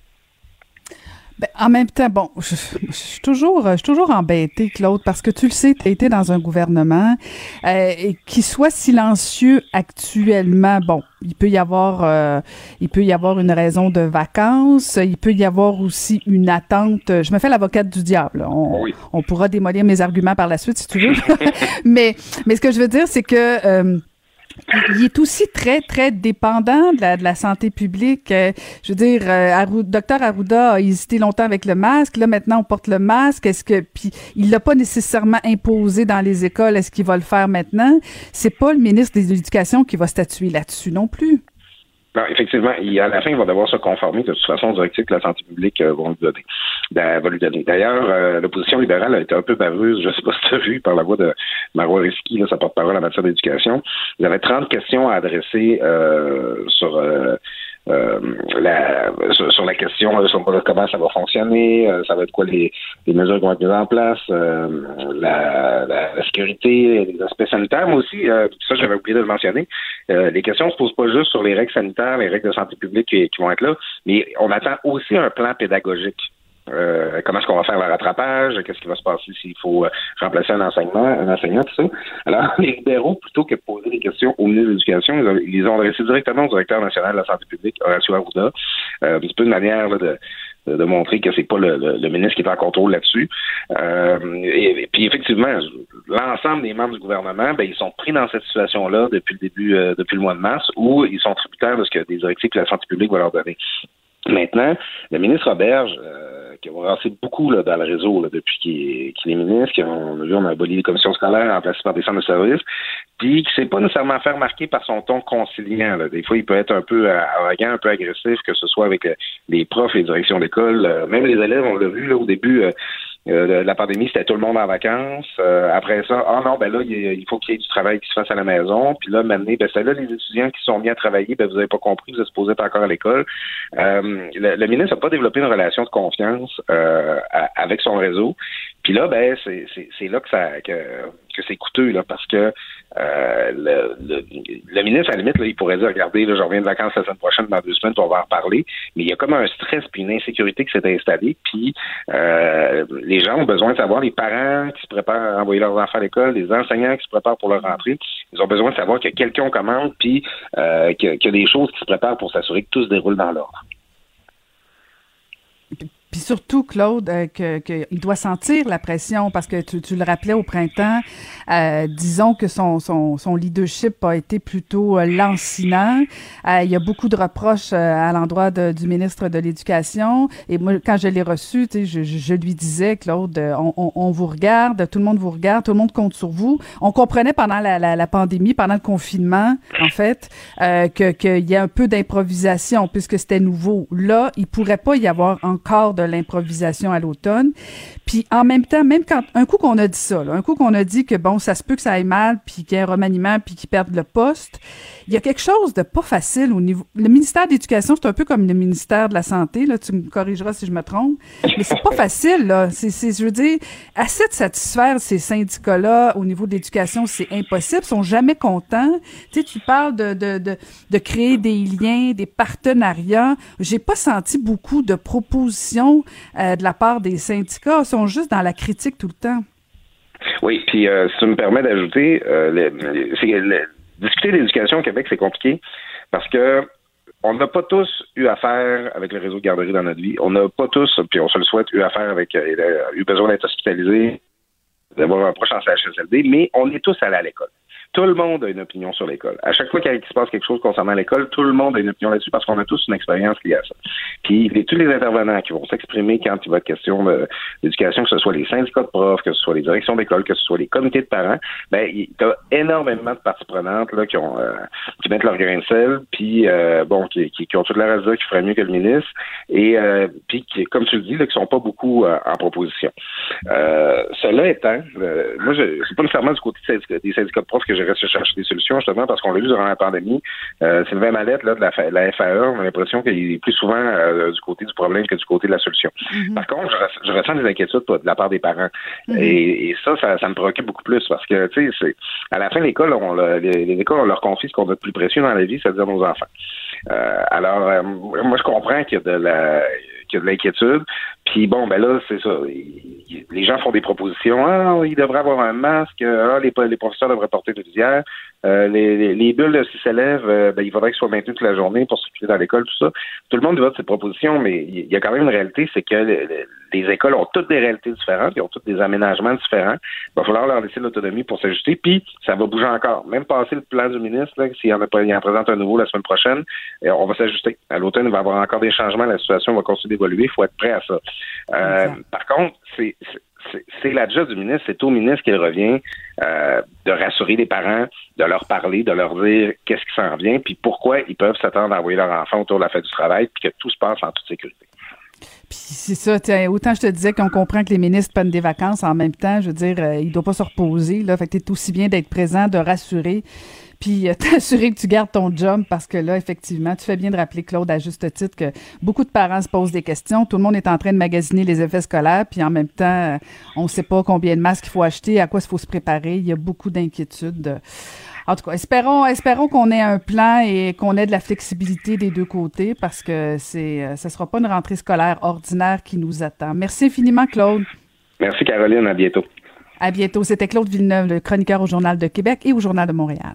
Ben, en même temps, bon, je, suis toujours, je suis toujours embêtée, Claude, parce que tu le sais, tu as été dans un gouvernement euh, qui soit silencieux actuellement. Bon, il peut y avoir, euh, il peut y avoir une raison de vacances. Il peut y avoir aussi une attente. Je me fais l'avocate du diable. On, on, pourra démolir mes arguments par la suite si tu veux. mais, mais ce que je veux dire, c'est que euh, il est aussi très, très dépendant de la, de la santé publique. Euh, je veux dire, euh, docteur Arruda a hésité longtemps avec le masque. Là, maintenant, on porte le masque. Est-ce que, puis, il l'a pas nécessairement imposé dans les écoles. Est-ce qu'il va le faire maintenant? C'est pas le ministre de l'Éducation qui va statuer là-dessus non plus. Non, effectivement, il, à la fin, il va devoir se conformer de toute façon aux directives que la santé publique euh, va lui donner. Ben, va lui donner. D'ailleurs, euh, l'opposition libérale a été un peu baveuse, je ne sais pas si tu vu, par la voix de Marois Risky, sa porte-parole en matière d'éducation. Il avait 30 questions à adresser euh, sur euh, la, sur, la question euh, sur comment ça va fonctionner, euh, ça va être quoi les, les, mesures qui vont être mises en place, la, la, sécurité, les aspects sanitaires, mais aussi, ça j'avais oublié de le mentionner, les questions ne se posent pas juste sur les règles sanitaires, les règles de santé publique qui vont être là, mais on attend aussi un plan pédagogique. Euh, comment est-ce qu'on va faire le rattrapage, qu'est-ce qui va se passer s'il faut euh, remplacer un enseignement, un enseignant, tout ça? Alors, les libéraux, plutôt que de poser des questions au ministre de l'Éducation, ils, ils, ont adressé directement au directeur national de la santé publique, Horacio Arruda. Euh, un peu une manière de, de montrer que c'est pas le, ministre qui est en contrôle là-dessus. et, puis effectivement, l'ensemble des membres du gouvernement, ben, ils sont pris dans cette situation-là depuis le début, depuis le mois de mars, où ils sont tributaires de ce que des directives que la santé publique va leur donner. Maintenant, le ministre Roberge, euh, qui a avancé beaucoup là, dans le réseau là, depuis qu'il est, ministre, on a vu, on a aboli les commissions scolaires remplacées par des centres de services, puis qui s'est pas nécessairement fait remarquer par son ton conciliant. Là. Des fois, il peut être un peu euh, arrogant, un peu agressif, que ce soit avec euh, les profs, les directions d'école, même les élèves, on l'a vu là, au début. Euh, la pandémie, c'était tout le monde en vacances. Euh, après ça, ah non, ben là, il, faut qu'il y ait du travail qui se fasse à la maison. Puis là, maintenant, ben c'est là les étudiants qui sont mis à travailler, ben vous n'avez pas compris, vous êtes supposé être encore à l'école. Euh, le, ministre n'a pas développé une relation de confiance avec son réseau. Puis là, ben c'est là que ça que, que c'est coûteux là, parce que euh, le, le, ministre, à la limite, là, il pourrait dire, regardez, là, je reviens de vacances la semaine prochaine, dans deux semaines, on va en reparler. Mais il y a comme un stress puis une insécurité qui s'est installée. Puis euh, les gens ont besoin de savoir, les parents qui se préparent à envoyer leurs enfants à l'école, les enseignants qui se préparent pour leur rentrée, ils ont besoin de savoir que quelqu'un commande, puis euh, qu'il y a des choses qui se préparent pour s'assurer que tout se déroule dans l'ordre. Puis surtout, Claude, euh, qu'il doit sentir la pression parce que tu, tu le rappelais au printemps, euh, disons que son, son, son, leadership a été plutôt euh, lancinant. Euh, il y a beaucoup de reproches à l'endroit du ministre de l'Éducation. Et moi, quand je l'ai reçu, sais, je, je, lui disais, Claude, on, on, on, vous regarde, tout le monde vous regarde, tout le monde compte sur vous. On comprenait pendant la, la, la pandémie, pendant le confinement, en fait, que qu'il y a un peu d'improvisation puisque c'était nouveau. Là, il pourrait pas y avoir encore l'improvisation à l'automne. Puis en même temps, même quand un coup qu'on a dit ça, un coup qu'on a dit que bon, ça se peut que ça aille mal, puis qu'il y ait un remaniement, puis qu'ils perdent le poste, il y a quelque chose de pas facile au niveau. Le ministère de l'Éducation, c'est un peu comme le ministère de la Santé. Là, tu me corrigeras si je me trompe, mais c'est pas facile. Là, c'est, je veux dire, assez de satisfaire ces syndicats-là au niveau de l'éducation, c'est impossible. Ils sont jamais contents. Tu sais, tu parles de, de, de, de créer des liens, des partenariats. J'ai pas senti beaucoup de propositions euh, de la part des syndicats? Sont juste dans la critique tout le temps. Oui, puis euh, si tu me permets d'ajouter, euh, discuter d'éducation au Québec, c'est compliqué parce que on n'a pas tous eu affaire avec le réseau de garderie dans notre vie. On n'a pas tous, puis on se le souhaite, eu affaire avec, eu besoin d'être hospitalisé, d'avoir un proche en CHSLD, mais on est tous allés à l'école. Tout le monde a une opinion sur l'école. À chaque fois qu'il se passe quelque chose concernant l'école, tout le monde a une opinion là-dessus parce qu'on a tous une expérience liée à ça. Puis tous les intervenants qui vont s'exprimer quand il va être question d'éducation, que ce soit les syndicats de profs, que ce soit les directions d'école, que ce soit les comités de parents, ben il y a énormément de parties prenantes là qui ont euh, qui mettent leur grain de sel, puis euh, bon qui, qui, ont toute la raison qui ferait mieux que le ministre, et euh, puis qui, comme tu le dis, là, qui sont pas beaucoup en proposition. cela étant, moi je c'est pas nécessairement du côté des syndicats de profs que je chercher des solutions, justement, parce qu'on l'a vu durant la pandémie. Euh, Sylvain Mallette, là, de la, la FAE, on a l'impression qu'il est plus souvent euh, du côté du problème que du côté de la solution. Mm-hmm. Par contre, je, ressens des inquiétudes de la part des parents. Mm-hmm. et, ça, ça, me préoccupe beaucoup plus parce que, tu sais, à la fin, l'école, on, les, les écoles, on leur confie ce qu'on a de plus précieux dans la vie, c'est-à-dire nos enfants. Euh, alors, euh, moi, je comprends qu'il y a de la qu'il y a de l'inquiétude. Puis bon, ben là, c'est ça. Les gens font des propositions. Ah, il devrait avoir un masque. Ah, les, les professeurs devraient porter de visière. Euh, les, les, bulles, s'ils s'élèvent, euh, ben, il faudrait qu'ils soient maintenus toute la journée pour circuler dans l'école, tout ça. Tout le monde vote cette proposition, mais il y a quand même une réalité, c'est que les, écoles ont toutes des réalités différentes, ils ont toutes des aménagements différents. Il va falloir leur laisser l'autonomie pour s'ajuster, puis ça va bouger encore. Même passer le plan du ministre, s'il en en présente un nouveau la semaine prochaine, euh, on va s'ajuster. À l'automne, il va y avoir encore des changements, la situation va continuer d'évoluer, il faut être prêt à ça. Par contre, c'est c'est la job du ministre, c'est au ministre qu'il revient euh, de rassurer les parents, de leur parler, de leur dire qu'est-ce qui s'en vient, puis pourquoi ils peuvent s'attendre à envoyer leur enfant autour de la fête du travail, puis que tout se passe en toute sécurité. Puis c'est ça, autant je te disais qu'on comprend que les ministres prennent des vacances en même temps, je veux dire, euh, ils ne doivent pas se reposer, là, fait que t'es aussi bien d'être présent, de rassurer, puis euh, t'assurer que tu gardes ton job parce que là, effectivement, tu fais bien de rappeler, Claude, à juste titre, que beaucoup de parents se posent des questions. Tout le monde est en train de magasiner les effets scolaires, puis en même temps, euh, on ne sait pas combien de masques il faut acheter, à quoi il faut se préparer. Il y a beaucoup d'inquiétudes. En tout cas, espérons, espérons qu'on ait un plan et qu'on ait de la flexibilité des deux côtés parce que c'est, euh, ce sera pas une rentrée scolaire ordinaire qui nous attend. Merci infiniment, Claude. Merci, Caroline. À bientôt. À bientôt. C'était Claude Villeneuve, le chroniqueur au Journal de Québec et au Journal de Montréal.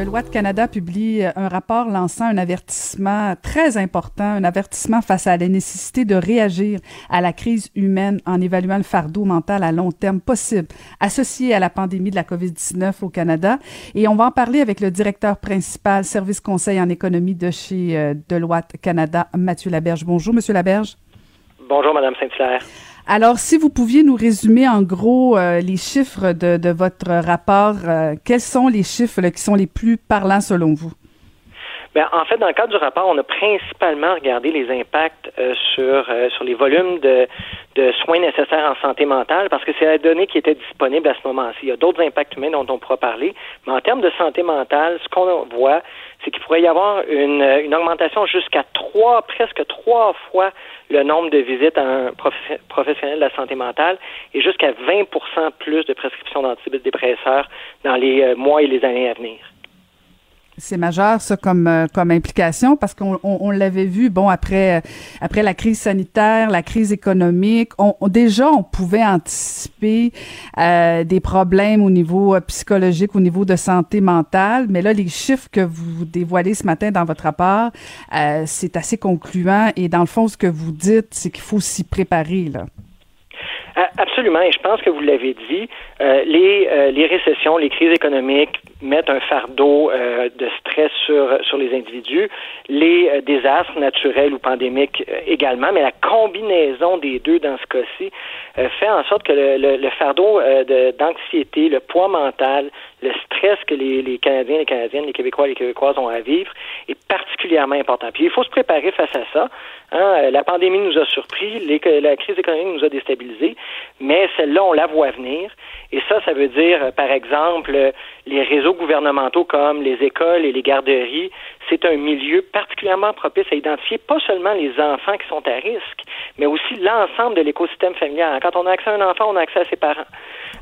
Deloitte Canada publie un rapport lançant un avertissement très important, un avertissement face à la nécessité de réagir à la crise humaine en évaluant le fardeau mental à long terme possible associé à la pandémie de la COVID-19 au Canada. Et on va en parler avec le directeur principal service conseil en économie de chez euh, Deloitte Canada, Mathieu Laberge. Bonjour, Monsieur Laberge. Bonjour, Madame Saint-Hilaire. Alors, si vous pouviez nous résumer en gros euh, les chiffres de, votre rapport, euh, quels sont les chiffres qui sont les plus parlants selon vous? Bien, en fait, dans le cadre du rapport, on a principalement regardé les impacts euh, sur, sur les volumes de, de soins nécessaires en santé mentale parce que c'est la donnée qui était disponible à ce moment-ci. Il y a d'autres impacts humains dont on pourra parler, mais en termes de santé mentale, ce qu'on voit, c'est qu'il pourrait y avoir une, une augmentation jusqu'à trois, presque trois fois le nombre de visites à un professionnel de la santé mentale et jusqu'à 20% plus de prescriptions d'antidépresseurs dans les euh, mois et les années à venir. C'est majeur, ça, comme, euh, comme implication, parce qu'on on, l'avait vu, bon, après, euh, après la crise sanitaire, la crise économique, on, déjà, on pouvait anticiper euh, des problèmes au niveau psychologique, au niveau de santé mentale, mais là, les chiffres que vous dévoilez ce matin dans votre rapport, c'est assez concluant, et dans le fond, ce que vous dites, c'est qu'il faut s'y préparer, là. Absolument, et je pense que vous l'avez dit, euh, les, euh, les récessions, les crises économiques mettent un fardeau euh, de stress sur, sur les individus, les désastres naturels ou pandémiques également, mais la combinaison des deux dans ce cas-ci fait en sorte que le, le, fardeau d'anxiété, le poids mental, le stress que les, les Canadiens, les Canadiennes, les Québécois, les Québécoises ont à vivre est particulièrement important. Puis il faut se préparer face à ça. Hein. La pandémie nous a surpris, la crise économique nous a déstabilisés, mais celle-là, on la voit venir. Et ça, ça veut dire, par exemple, les réseaux gouvernementaux comme les écoles et les garderies, c'est un milieu particulièrement propice à identifier pas seulement les enfants qui sont à risque, mais aussi l'ensemble de l'écosystème familial. Quand on a accès à un enfant, on a accès à ses parents.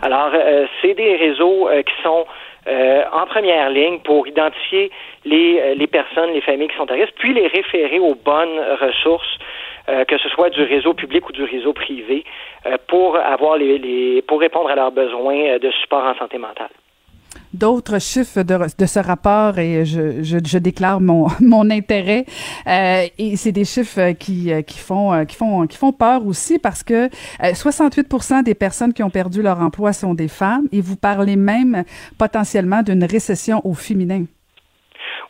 Alors, euh, c'est des réseaux euh, qui sont euh, en première ligne pour identifier les, les personnes, les familles qui sont à risque, puis les référer aux bonnes ressources euh, que ce soit du réseau public ou du réseau privé, euh, pour avoir les, les, pour répondre à leurs besoins euh, de support en santé mentale d'autres chiffres de, ce rapport et je, je, déclare mon, mon intérêt. Euh, et c'est des chiffres qui, qui, font, qui, font, qui font peur aussi parce que 68% des personnes qui ont perdu leur emploi sont des femmes et vous parlez même potentiellement d'une récession au féminin.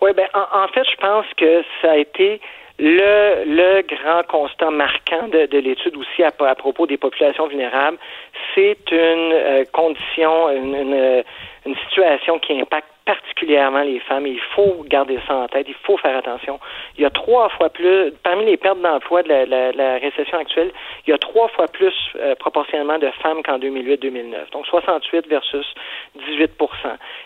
Oui, ben en, fait, je pense que ça a été le, le grand constat marquant de, de l'étude aussi à, propos des populations vulnérables, c'est une euh, condition, une, une, situation qui impacte particulièrement les femmes. il faut garder ça en tête. Il faut faire attention. Il y a trois fois plus, parmi les pertes d'emploi de la, récession actuelle, il y a trois fois plus euh, proportionnellement de femmes qu'en 2008-2009. Donc 68 versus 18%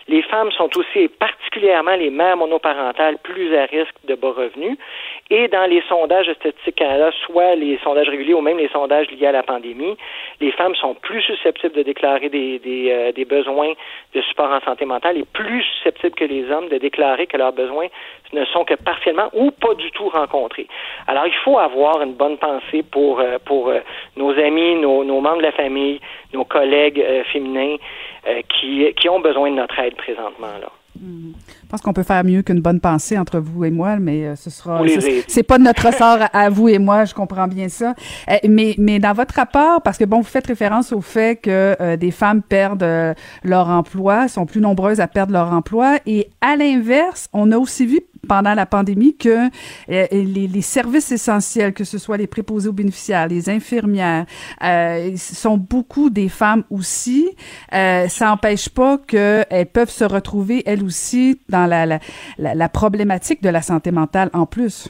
Les femmes sont aussi, particulièrement les mères monoparentales, plus à risque de bas revenus. Et dans les sondages de Statistique Canada, soit les sondages réguliers ou même les sondages liés à la pandémie, les femmes sont plus susceptibles de déclarer des, des, euh, des besoins de support en santé mentale et plus susceptibles que les hommes de déclarer que leurs besoins ne sont que partiellement ou pas du tout rencontrés. Alors, il faut avoir une bonne pensée pour, euh, pour euh, nos amis, nos, membres de la famille, nos collègues féminins qui, qui ont besoin de notre aide présentement. Je pense qu'on peut faire mieux qu'une bonne pensée entre vous et moi, mais euh, ce sera. C'est pas notre sort à, vous et moi, je comprends bien ça. Euh, mais, mais dans votre rapport, parce que bon, vous faites référence au fait que euh, des femmes perdent leur emploi, sont plus nombreuses à perdre leur emploi, et à l'inverse, on a aussi vu pendant la pandémie que les, les, services essentiels, que ce soit les préposés aux bénéficiaires, les infirmières, sont beaucoup des femmes aussi. ça n'empêche pas qu'elles peuvent se retrouver elles aussi dans la, problématique de la santé mentale en plus.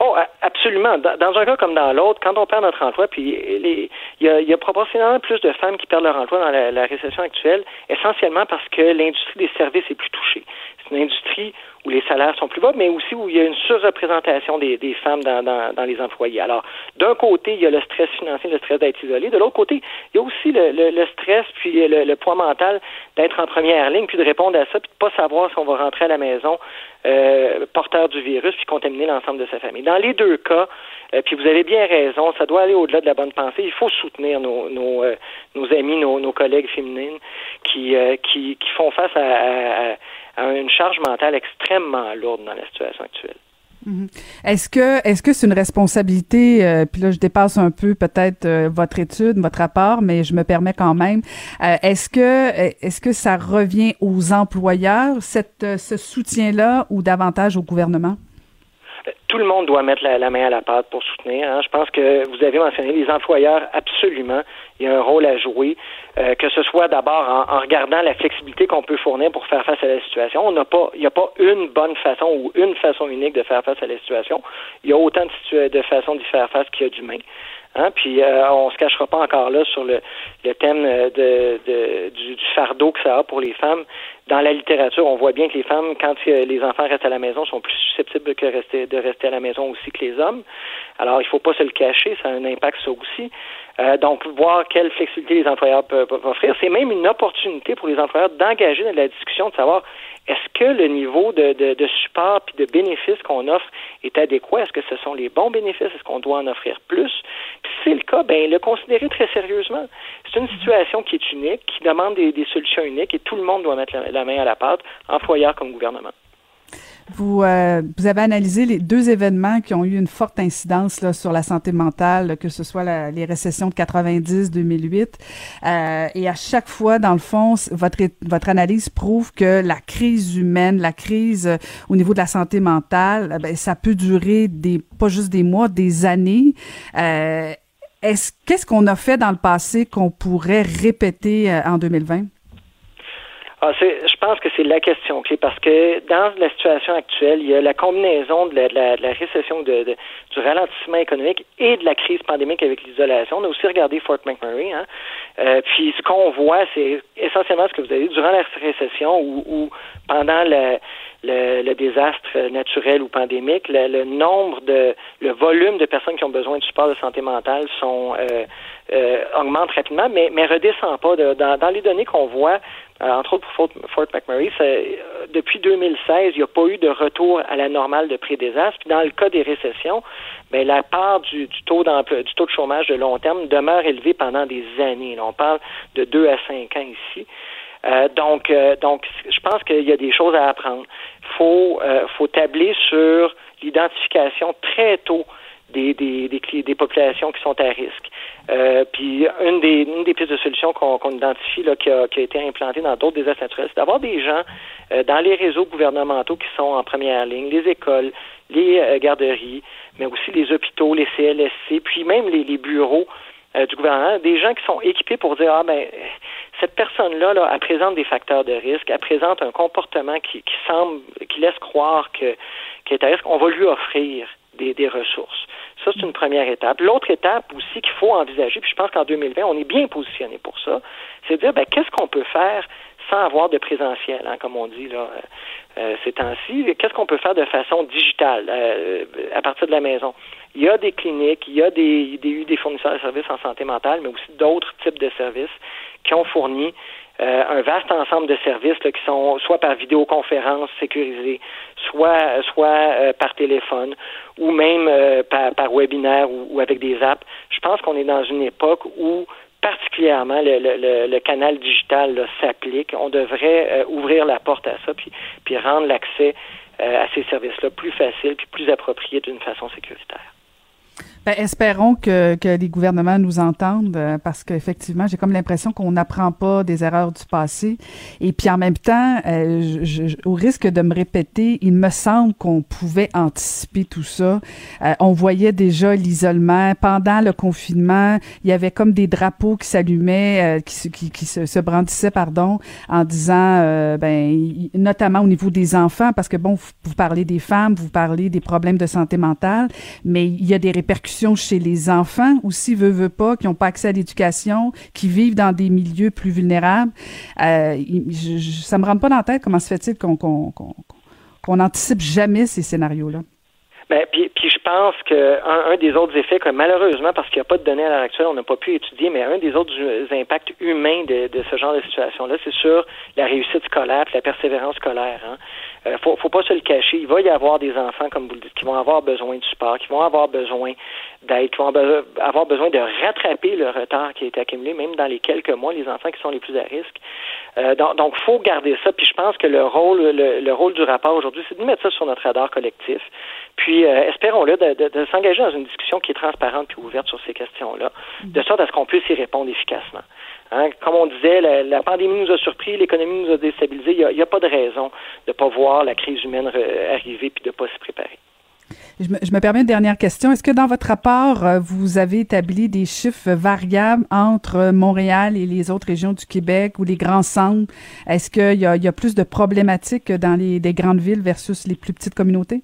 Oh, absolument. Dans, un cas comme dans l'autre, quand on perd notre emploi, puis il y a, y a, proportionnellement plus de femmes qui perdent leur emploi dans la, la récession actuelle, essentiellement parce que l'industrie des services est plus touchée. C'est une industrie où les salaires sont plus bas, mais aussi où il y a une surreprésentation des, femmes dans, les employés. Alors, d'un côté, il y a le stress financier, le stress d'être isolé. De l'autre côté, il y a aussi le, le, stress puis le, le, poids mental d'être en première ligne, puis de répondre à ça, puis de pas savoir si on va rentrer à la maison euh, porteur du virus puis contaminer l'ensemble de sa famille. Dans les deux cas, euh, puis vous avez bien raison, ça doit aller au-delà de la bonne pensée. Il faut soutenir nos, nos, euh, nos amis, nos, nos, collègues féminines qui, euh, qui, qui font face à, à, à une charge mentale extrêmement lourde dans la situation actuelle. Mhm. Est-ce que est-ce que c'est une responsabilité euh, puis là je dépasse un peu peut-être euh, votre étude, votre rapport mais je me permets quand même euh, est-ce que est-ce que ça revient aux employeurs cette ce soutien-là ou davantage au gouvernement? Tout le monde doit mettre la, main à la pâte pour soutenir. Hein. Je pense que vous avez mentionné les employeurs, absolument. Il y a un rôle à jouer, euh, que ce soit d'abord en, regardant la flexibilité qu'on peut fournir pour faire face à la situation. On n'a pas, il n'y a pas une bonne façon ou une façon unique de faire face à la situation. Il y a autant de, de façons d'y faire face qu'il y a d'humains. Hein? Puis euh, on se cachera pas encore là sur le, le thème de, de du, du, fardeau que ça a pour les femmes. Dans la littérature, on voit bien que les femmes, quand les enfants restent à la maison, sont plus susceptibles que rester, de rester à la maison aussi que les hommes. Alors, il faut pas se le cacher, ça a un impact ça aussi. Euh, donc, voir quelle flexibilité les employeurs peuvent, offrir, c'est même une opportunité pour les employeurs d'engager dans la discussion, de savoir est-ce que le niveau de, de, support et de bénéfices qu'on offre est adéquat? Est-ce que ce sont les bons bénéfices? Est-ce qu'on doit en offrir plus? Puis si c'est le cas, ben le considérer très sérieusement. C'est une situation qui est unique, qui demande des, des, solutions uniques et tout le monde doit mettre la, main à la pâte, employeur comme gouvernement. Vous, euh, vous avez analysé les deux événements qui ont eu une forte incidence là, sur la santé mentale, que ce soit les récessions de 90-2008. Euh, et à chaque fois, dans le fond, votre, votre analyse prouve que la crise humaine, la crise euh, au niveau de la santé mentale, eh ben, ça peut durer des, pas juste des mois, des années. Euh, est-ce, qu'est-ce qu'on a fait dans le passé qu'on pourrait répéter euh, en 2020? Ah, je pense que c'est la question clé parce que dans la situation actuelle, il y a la combinaison de la, de la, de la récession, de, du ralentissement économique et de la crise pandémique avec l'isolation. On a aussi regardé Fort McMurray. Hein? Euh, puis ce qu'on voit, c'est essentiellement ce que vous avez dit durant la récession ou, ou pendant le, le, le, désastre naturel ou pandémique, le, le, nombre de le volume de personnes qui ont besoin de support de santé mentale sont euh, euh, augmente rapidement, mais mais redescend pas. Dans, dans les données qu'on voit, euh, entre autres pour Fort, McMurray, euh, depuis 2016, il n'y a pas eu de retour à la normale de pré-désastre. Puis dans le cas des récessions, ben, la part du, du taux du taux de chômage de long terme demeure élevée pendant des années. On parle de 2 à 5 ans ici. Euh, donc, euh, donc, je pense qu'il y a des choses à apprendre. Faut, euh, faut tabler sur l'identification très tôt des, des, des, des, populations qui sont à risque. Euh, puis une des, une des pistes de solution qu'on identifie là, qui, a, qui a été implantée dans d'autres désastres naturels, c'est d'avoir des gens euh, dans les réseaux gouvernementaux qui sont en première ligne, les écoles, les euh, garderies, mais aussi les hôpitaux, les CLSC, puis même les, les bureaux euh, du gouvernement, des gens qui sont équipés pour dire ah ben cette personne-là, là, elle présente des facteurs de risque, elle présente un comportement qui, qui semble, qui laisse croire que qu'elle est à risque. On va lui offrir des, des ressources. Ça, c'est une première étape. L'autre étape aussi qu'il faut envisager, puis je pense qu'en 2020, on est bien positionné pour ça, c'est de dire ben, qu'est-ce qu'on peut faire sans avoir de présentiel, hein, comme on dit là, euh, euh ces temps-ci. Qu'est-ce qu'on peut faire de façon digitale euh, à partir de la maison? Il y a des cliniques, il y a des, des, des fournisseurs de services en santé mentale, mais aussi d'autres types de services qui ont fourni euh, un vaste ensemble de services là, qui sont soit par vidéoconférence sécurisée, soit soit euh, par téléphone, ou même euh, par, par, webinaire ou, ou, avec des apps. Je pense qu'on est dans une époque où particulièrement le, le, le canal digital s'applique. On devrait ouvrir la porte à ça, puis, puis rendre l'accès à ces services-là plus facile, puis plus approprié d'une façon sécuritaire. Ben, espérons que, que les gouvernements nous entendent euh, parce qu'effectivement, j'ai comme l'impression qu'on n'apprend pas des erreurs du passé. Et puis en même temps, euh, je, au risque de me répéter, il me semble qu'on pouvait anticiper tout ça. Euh, on voyait déjà l'isolement. Pendant le confinement, il y avait comme des drapeaux qui s'allumaient, qui, qui, qui se, se, brandissaient, pardon, en disant, ben, notamment au niveau des enfants, parce que bon, vous, vous parlez des femmes, vous parlez des problèmes de santé mentale, mais il y a des répercussions chez les enfants aussi, veut, veut pas, qui n'ont pas accès à l'éducation, qui vivent dans des milieux plus vulnérables. Euh, je, ça me rentre pas dans la tête comment se fait-il qu'on qu'on jamais ces scénarios-là. Ben, puis, je pense que un, un, des autres effets, que malheureusement, parce qu'il n'y a pas de données à l'heure actuelle, on n'a pas pu étudier, mais un des autres impacts humains de, de ce genre de situation-là, c'est sur la réussite scolaire, la persévérance scolaire. Hein. Euh, faut, faut pas se le cacher. Il va y avoir des enfants, comme vous le dites, qui vont avoir besoin de support, qui vont avoir besoin d'aide, qui vont avoir besoin de rattraper le retard qui a été accumulé, même dans les quelques mois, les enfants qui sont les plus à risque. Euh, donc, donc, faut garder ça. Puis je pense que le rôle, le, le rôle du rapport aujourd'hui, c'est de mettre ça sur notre radar collectif. Puis euh, espérons-le de, de, de s'engager dans une discussion qui est transparente puis ouverte sur ces questions-là, de sorte à ce qu'on puisse y répondre efficacement. Hein, comme on disait, la, la, pandémie nous a surpris, l'économie nous a déstabilisés. Il n'y a, a, pas de raison de ne pas voir la crise humaine arriver puis de ne pas s'y préparer. Je me, je me, permets une dernière question. Est-ce que dans votre rapport, euh, vous avez établi des chiffres variables entre Montréal et les autres régions du Québec ou les grands centres? Est-ce qu'il y, y a, plus de problématiques dans les des grandes villes versus les plus petites communautés?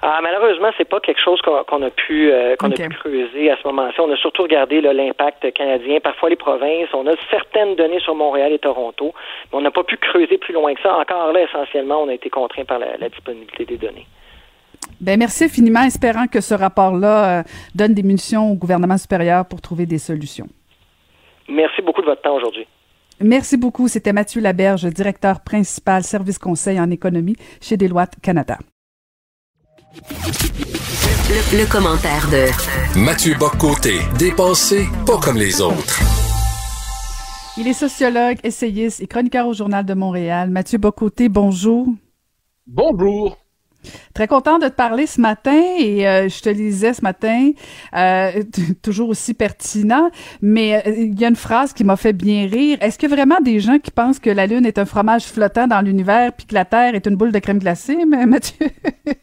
Ah, malheureusement, c'est pas quelque chose qu'on qu a pu euh, qu'on okay. a pu creuser à ce moment-ci. On a surtout regardé l'impact canadien, parfois les provinces. On a certaines données sur Montréal et Toronto, mais on n'a pas pu creuser plus loin que ça. Encore là, essentiellement, on a été contraint par la, la disponibilité des données. Ben merci infiniment, espérant que ce rapport-là euh, donne des munitions au gouvernement supérieur pour trouver des solutions. Merci beaucoup de votre temps aujourd'hui. Merci beaucoup. C'était Mathieu Laberge, directeur principal service conseil en économie chez Deloitte Canada. Le, le, commentaire de Mathieu Boccoté, dépensé pas comme les autres. Il est sociologue, essayiste et chroniqueur au Journal de Montréal. Mathieu Bocoté, bonjour. Bonjour. Très content de te parler ce matin et euh, je te lisais ce matin, euh, toujours aussi pertinent, mais euh, il y a une phrase qui m'a fait bien rire. Est-ce que vraiment des gens qui pensent que la Lune est un fromage flottant dans l'univers puis que la Terre est une boule de crème glacée, mais Mathieu?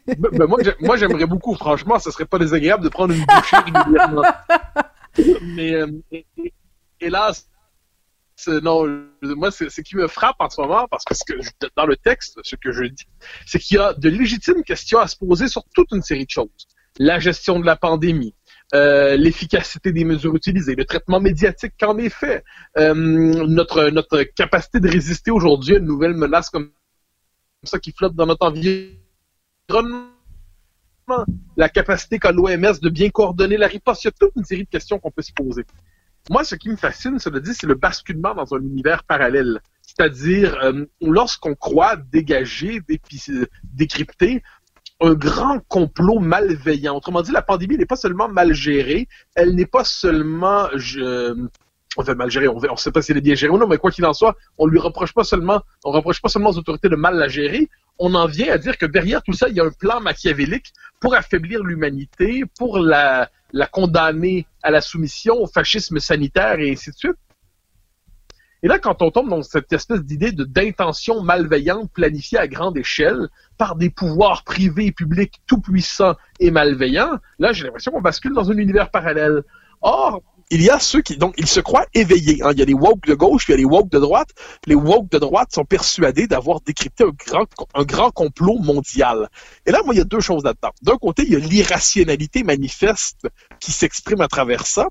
Ben, ben, moi, j'aimerais beaucoup, franchement, ce serait pas désagréable de prendre une bouchée régulièrement. mais hélas, non, moi, c'est ce qui me frappe en ce moment, parce que, ce que dans le texte, ce que je dis, c'est qu'il y a de légitimes questions à se poser sur toute une série de choses. La gestion de la pandémie, euh, l'efficacité des mesures utilisées, le traitement médiatique qu'en est fait, euh, notre, notre capacité de résister aujourd'hui à une nouvelle menace comme ça qui flotte dans notre environnement, la capacité qu'a l'OMS de bien coordonner la riposte. Il y a toute une série de questions qu'on peut se poser. Moi, ce qui me fascine, cela dit, c'est le basculement dans un univers parallèle. C'est-à-dire, euh, lorsqu'on croit dégager, décrypter un grand complot malveillant. Autrement dit, la pandémie n'est pas seulement mal gérée, elle n'est pas seulement... Je, enfin, mal gérée, on ne sait pas si elle est bien gérée ou non, mais quoi qu'il en soit, on lui reproche pas seulement, on reproche pas seulement aux autorités de mal la gérer, on en vient à dire que derrière tout ça, il y a un plan machiavélique pour affaiblir l'humanité, pour la, la condamner à la soumission au fascisme sanitaire et ainsi de suite. Et là, quand on tombe dans cette espèce d'idée d'intention malveillante planifiée à grande échelle par des pouvoirs privés et publics tout puissants et malveillants, là, j'ai l'impression qu'on bascule dans un univers parallèle. Or, il y a ceux qui, donc, ils se croient éveillés. Hein. Il y a les woke de gauche, puis il y a les woke de droite. Les woke de droite sont persuadés d'avoir décrypté un grand, un grand complot mondial. Et là, moi, il y a deux choses là-dedans. D'un côté, il y a l'irrationalité manifeste qui s'exprime à travers ça.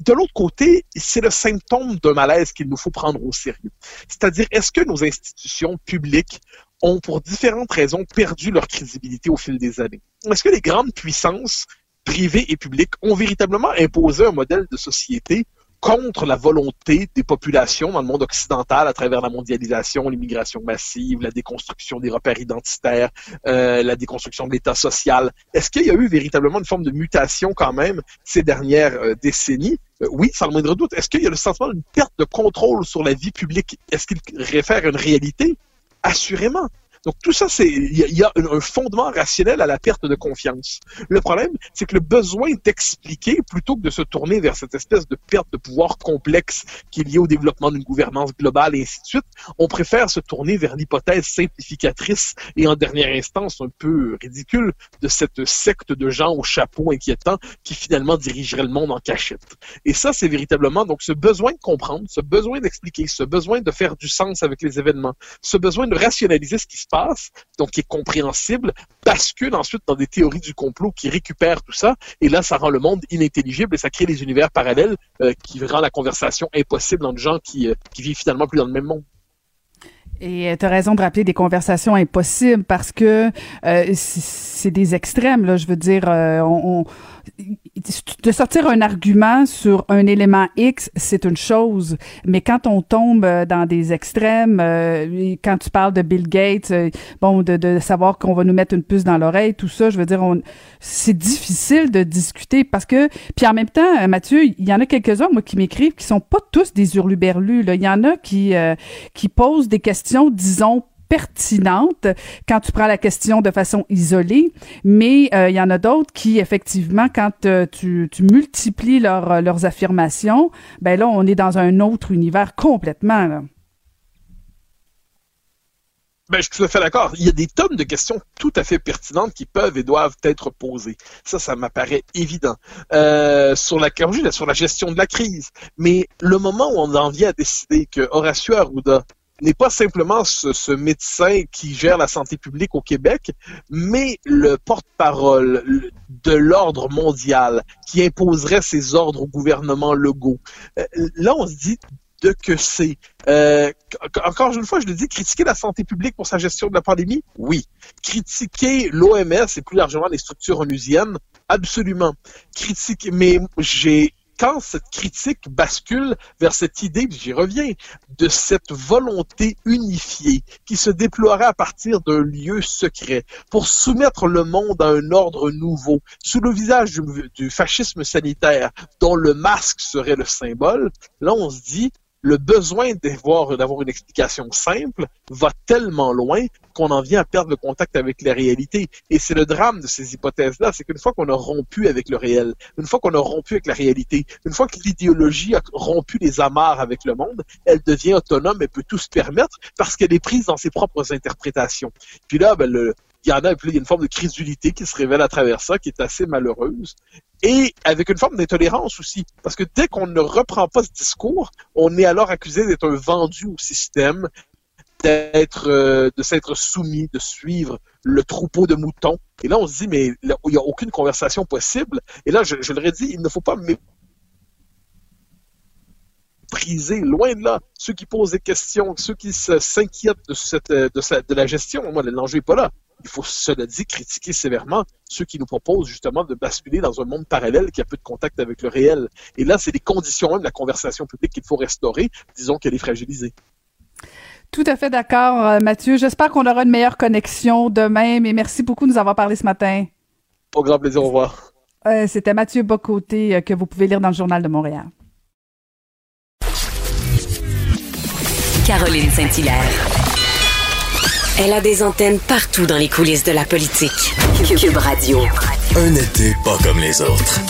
De l'autre côté, c'est le symptôme d'un malaise qu'il nous faut prendre au sérieux. C'est-à-dire, est-ce que nos institutions publiques ont, pour différentes raisons, perdu leur crédibilité au fil des années? Est-ce que les grandes puissances privés et publics ont véritablement imposé un modèle de société contre la volonté des populations dans le monde occidental à travers la mondialisation, l'immigration massive, la déconstruction des repères identitaires, euh, la déconstruction de l'État social. Est-ce qu'il y a eu véritablement une forme de mutation quand même ces dernières euh, décennies? Euh, oui, sans le moindre doute. Est-ce qu'il y a le sentiment d'une perte de contrôle sur la vie publique? Est-ce qu'il réfère à une réalité? Assurément. Donc tout ça, c'est il y, a, un fondement rationnel à la perte de confiance. Le problème, c'est que le besoin d'expliquer, plutôt que de se tourner vers cette espèce de perte de pouvoir complexe qui est liée au développement d'une gouvernance globale et ainsi de suite, on préfère se tourner vers l'hypothèse simplificatrice et en dernière instance un peu ridicule de cette secte de gens au chapeau inquiétant qui finalement dirigerait le monde en cachette. Et ça, c'est véritablement donc ce besoin de comprendre, ce besoin d'expliquer, ce besoin de faire du sens avec les événements, ce besoin de rationaliser ce qui se donc qui est compréhensible, bascule ensuite dans des théories du complot qui récupèrent tout ça, et là, ça rend le monde inintelligible et ça crée des univers parallèles euh, qui rend la conversation impossible entre gens qui, euh, qui vivent finalement plus dans le même monde. Et tu as raison de rappeler des conversations impossibles parce que euh, c'est des extrêmes, là. Je veux dire, on, de sortir un argument sur un élément X, c'est une chose, mais quand on tombe euh, dans des extrêmes, euh, quand tu parles de Bill Gates, euh, bon, de, de savoir qu'on va nous mettre une puce dans l'oreille, tout ça, je veux dire, c'est difficile de discuter parce que, puis en même temps, Mathieu, il y en a quelques-uns, moi, qui m'écrivent, qui sont pas tous des hurluberlus, là. Il y en a qui, qui posent des questions, disons, pertinente quand tu prends la question de façon isolée, mais euh, il y en a d'autres qui, effectivement, quand euh, tu, tu, multiplies leur, leurs affirmations, ben là, on est dans un autre univers complètement. Là. Ben, je suis tout à fait d'accord. Il y a des tonnes de questions tout à fait pertinentes qui peuvent et doivent être posées. Ça, ça m'apparaît évident. Euh, sur la sur la gestion de la crise. Mais le moment où on en vient à décider que Horacio Arruda n'est pas simplement ce, médecin qui gère la santé publique au Québec, mais le porte-parole de l'ordre mondial qui imposerait ses ordres au gouvernement Legault. Euh, là, on se dit de que c'est. Euh, encore une fois, je le dis, critiquer la santé publique pour sa gestion de la pandémie, oui. Critiquer l'OMS et plus largement les structures onusiennes, absolument. Critiquer, mais j'ai quand cette critique bascule vers cette idée, j'y reviens, de cette volonté unifiée qui se déploierait à partir d'un lieu secret pour soumettre le monde à un ordre nouveau, sous le visage du, fascisme sanitaire dont le masque serait le symbole, là on se dit, le besoin d'avoir une explication simple va tellement loin qu'on en vient à perdre le contact avec la réalité. Et c'est le drame de ces hypothèses-là, c'est qu'une fois qu'on a rompu avec le réel, une fois qu'on a rompu avec la réalité, une fois que l'idéologie a rompu les amarres avec le monde, elle devient autonome, elle peut tout se permettre parce qu'elle est prise dans ses propres interprétations. Puis là, ben, il y en a, il y a une forme de crédulité qui se révèle à travers ça, qui est assez malheureuse. Et avec une forme d'intolérance aussi. Parce que dès qu'on ne reprend pas ce discours, on est alors accusé d'être un vendu au système, d'être, euh, de s'être soumis, de suivre le troupeau de moutons. Et là, on se dit, mais il n'y a aucune conversation possible. Et là, je, je le redis, il ne faut pas mépriser, loin de là, ceux qui posent des questions, ceux qui s'inquiètent de, cette, de, de la gestion. Moi, l'enjeu n'est pas là il faut, cela dit, critiquer sévèrement ceux qui nous proposent justement de basculer dans un monde parallèle qui a peu de contact avec le réel. Et là, c'est les conditions même de la conversation publique qu'il faut restaurer. Disons qu'elle est fragilisée. Tout à fait d'accord, euh, Mathieu. J'espère qu'on aura une meilleure connexion demain, mais merci beaucoup de nous avoir parlé ce matin. Au grand plaisir, au revoir. Euh, C'était Mathieu Bocoté euh, que vous pouvez lire dans le Journal de Montréal. Caroline Saint-Hilaire. Elle a des antennes partout dans les coulisses de la politique. Cube Radio. Un été pas comme les autres.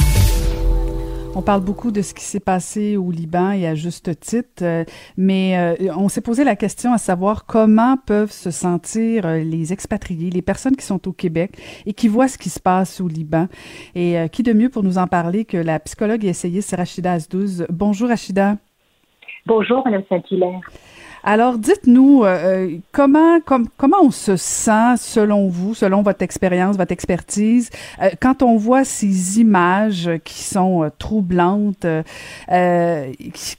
On parle beaucoup de ce qui s'est passé au Liban et à juste titre, euh, mais euh, on s'est posé la question à savoir comment peuvent se sentir euh, les expatriés, les personnes qui sont au Québec et qui voient ce qui se passe au Liban. Et qui de mieux pour nous en parler que la psychologue et essayiste Rachida Azdouz. Bonjour Rachida. Bonjour Madame Saint-Hilaire. Alors, dites-nous euh, euh, comment comment on se sent selon vous, selon votre expérience, votre expertise, euh, quand on voit ces images qui sont troublantes.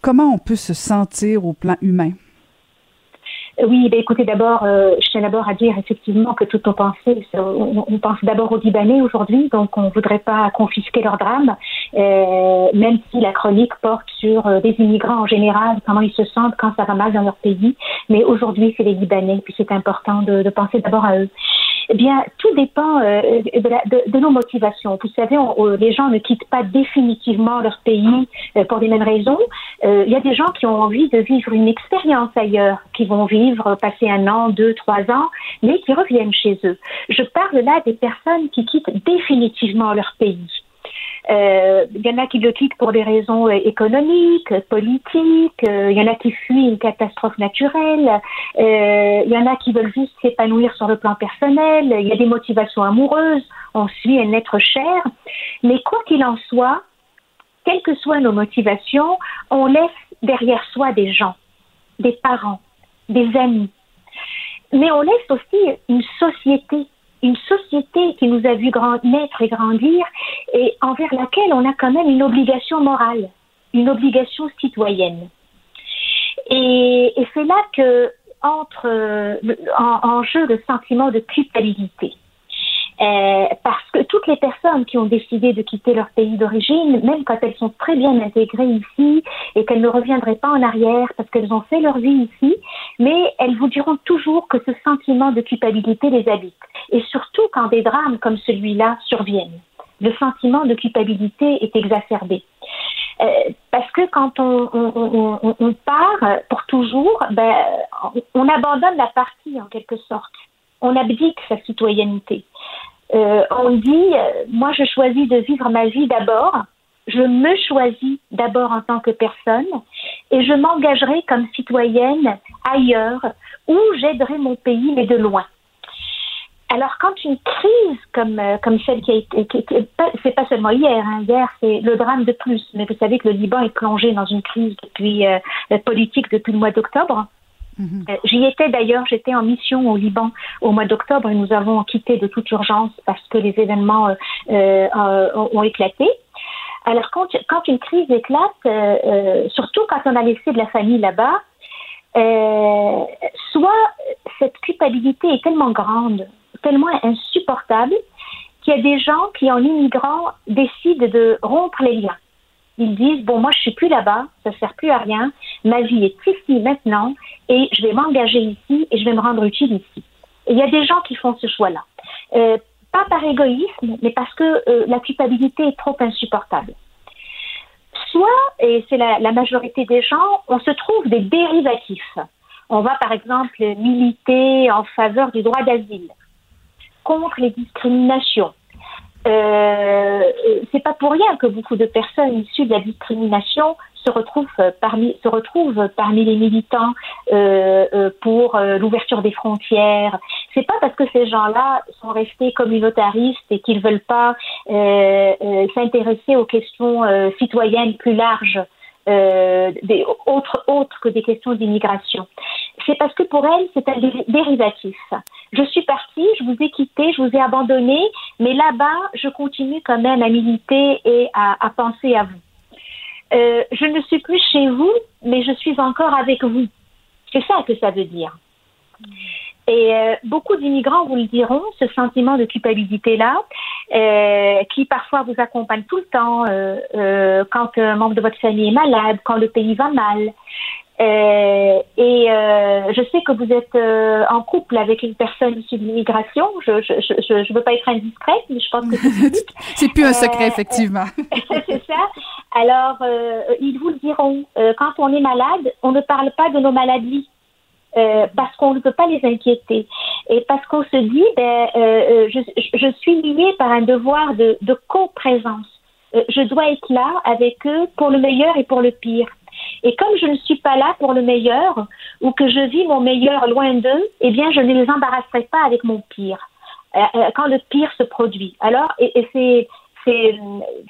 comment on peut se sentir au plan humain? Oui, ben écoutez, d'abord, euh, je tiens d'abord à dire effectivement que toutes nos pensées, on, on pense d'abord aux Libanais aujourd'hui, donc on ne voudrait pas confisquer leur drame, euh, même si la chronique porte sur euh, des immigrants en général, comment ils se sentent quand ça va mal dans leur pays. Mais aujourd'hui, c'est les Libanais, puis c'est important de, de penser d'abord à eux. Eh bien, tout dépend euh, de, nos motivations. Vous savez, les gens ne quittent pas définitivement leur pays euh, pour les mêmes raisons. Euh, il y a des gens qui ont envie de vivre une expérience ailleurs, qui vont vivre, passer un an, deux, trois ans, mais qui reviennent chez eux. Je parle là des personnes qui quittent définitivement leur pays. Euh, il y en a qui le quittent pour des raisons euh, économiques, politiques. Euh, il y en a qui fuient une catastrophe naturelle. il y en a qui veulent juste s'épanouir sur le plan personnel. Il y a des motivations amoureuses. On suit un être cher. Mais quoi qu'il en soit, quelles que soient nos motivations, on laisse derrière soi des gens, des parents, des amis. Mais on laisse aussi une société une société qui nous a vu naître et grandir et envers laquelle on a quand même une obligation morale, une obligation citoyenne. Et, c'est là que entre euh, en, jeu le sentiment de culpabilité. Euh, parce que toutes les personnes qui ont décidé de quitter leur pays d'origine, même quand elles sont très bien intégrées ici et qu'elles ne reviendraient pas en arrière parce qu'elles ont fait leur vie ici, mais elles vous diront toujours que ce sentiment de culpabilité les habite. Et surtout quand des drames comme celui-là surviennent. Le sentiment de culpabilité est exacerbé. Euh, parce que quand on, on, on, on, part pour toujours, ben, on abandonne la partie en quelque sorte. On abdique sa citoyenneté. Euh, on dit, euh, moi je choisis de vivre ma vie d'abord, je me choisis d'abord en tant que personne et je m'engagerai comme citoyenne ailleurs où j'aiderai mon pays, mais de loin. Alors quand une crise comme euh, comme celle qui a été, c'est pas seulement hier, hein, hier c'est le drame de plus, mais vous savez que le Liban est plongé dans une crise depuis politique depuis le mois d'octobre. Mhm. Euh, j'y étais d'ailleurs, j'étais en mission au Liban au mois d'octobre et nous avons quitté de toute urgence parce que les événements euh, euh, ont éclaté. Alors quand, quand une crise éclate, surtout quand on a laissé de la famille là-bas, soit cette culpabilité est tellement grande, tellement insupportable, qu'il y a des gens qui, en immigrant, décident de rompre les liens. Ils disent bon, moi je suis plus là-bas, ça sert plus à rien, ma vie est ici maintenant et je vais m'engager ici et je vais me rendre utile ici. Et il y a des gens qui font ce choix-là, euh, pas par égoïsme, mais parce que euh, la culpabilité est trop insupportable. Soit, et c'est la, la majorité des gens, on se trouve des dérivatifs. On va par exemple militer en faveur du droit d'asile, contre les discriminations. Euh, c'est pas pour rien que beaucoup de personnes issues de la discrimination se retrouvent parmi se retrouvent parmi les militants euh, euh, pour euh, l'ouverture des frontières. C'est pas parce que ces gens-là sont restés communautaristes et qu'ils veulent pas s'intéresser aux questions citoyennes plus larges euh, des autres, autres que des questions d'immigration. C'est parce que pour elle, c'est un dérivatif. Je suis partie, je vous ai quitté, je vous ai abandonné, mais là-bas, je continue quand même à militer et à, penser à vous. Euh, je ne suis plus chez vous, mais je suis encore avec vous. C'est ça que ça veut dire. Et euh, beaucoup d'immigrants vous le diront, ce sentiment de culpabilité-là, euh, qui parfois vous accompagne tout le temps, quand un membre de votre famille est malade, quand le pays va mal. Euh, et je sais que vous êtes en couple avec une personne issue de l'immigration. Je ne je, je, je, veux pas être indiscrète, mais je pense que c'est C'est plus un secret, effectivement. c'est ça. Alors, ils vous le diront. quand on est malade, on ne parle pas de nos maladies euh, parce qu'on ne peut pas les inquiéter et parce qu'on se dit ben euh, euh je, je, suis liée par un devoir de, de co-présence. Euh, je dois être là avec eux pour le meilleur et pour le pire. Et comme je ne suis pas là pour le meilleur ou que je vis mon meilleur loin d'eux, eh bien je ne les embarrasserai pas avec mon pire quand le pire se produit. Alors et, c'est c'est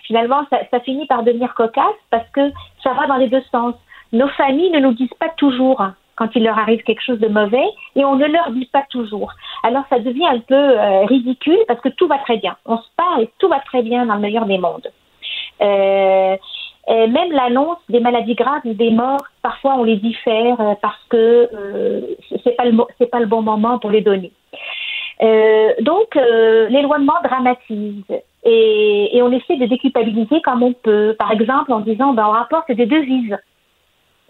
finalement ça, finit par devenir cocasse parce que ça va dans les deux sens. Nos familles ne nous disent pas toujours quand il leur arrive quelque chose de mauvais et on ne leur dit pas toujours. Alors ça devient un peu euh, ridicule parce que tout va très bien. On se parle et tout va très bien dans le meilleur des mondes. Euh, même l'annonce des maladies graves ou des morts, parfois on les diffère euh, parce que euh, c'est pas le bon moment pour les donner. donc l'éloignement dramatise et, et, on essaie de déculpabiliser comme on peut. Par exemple en disant ben on rapporte des devises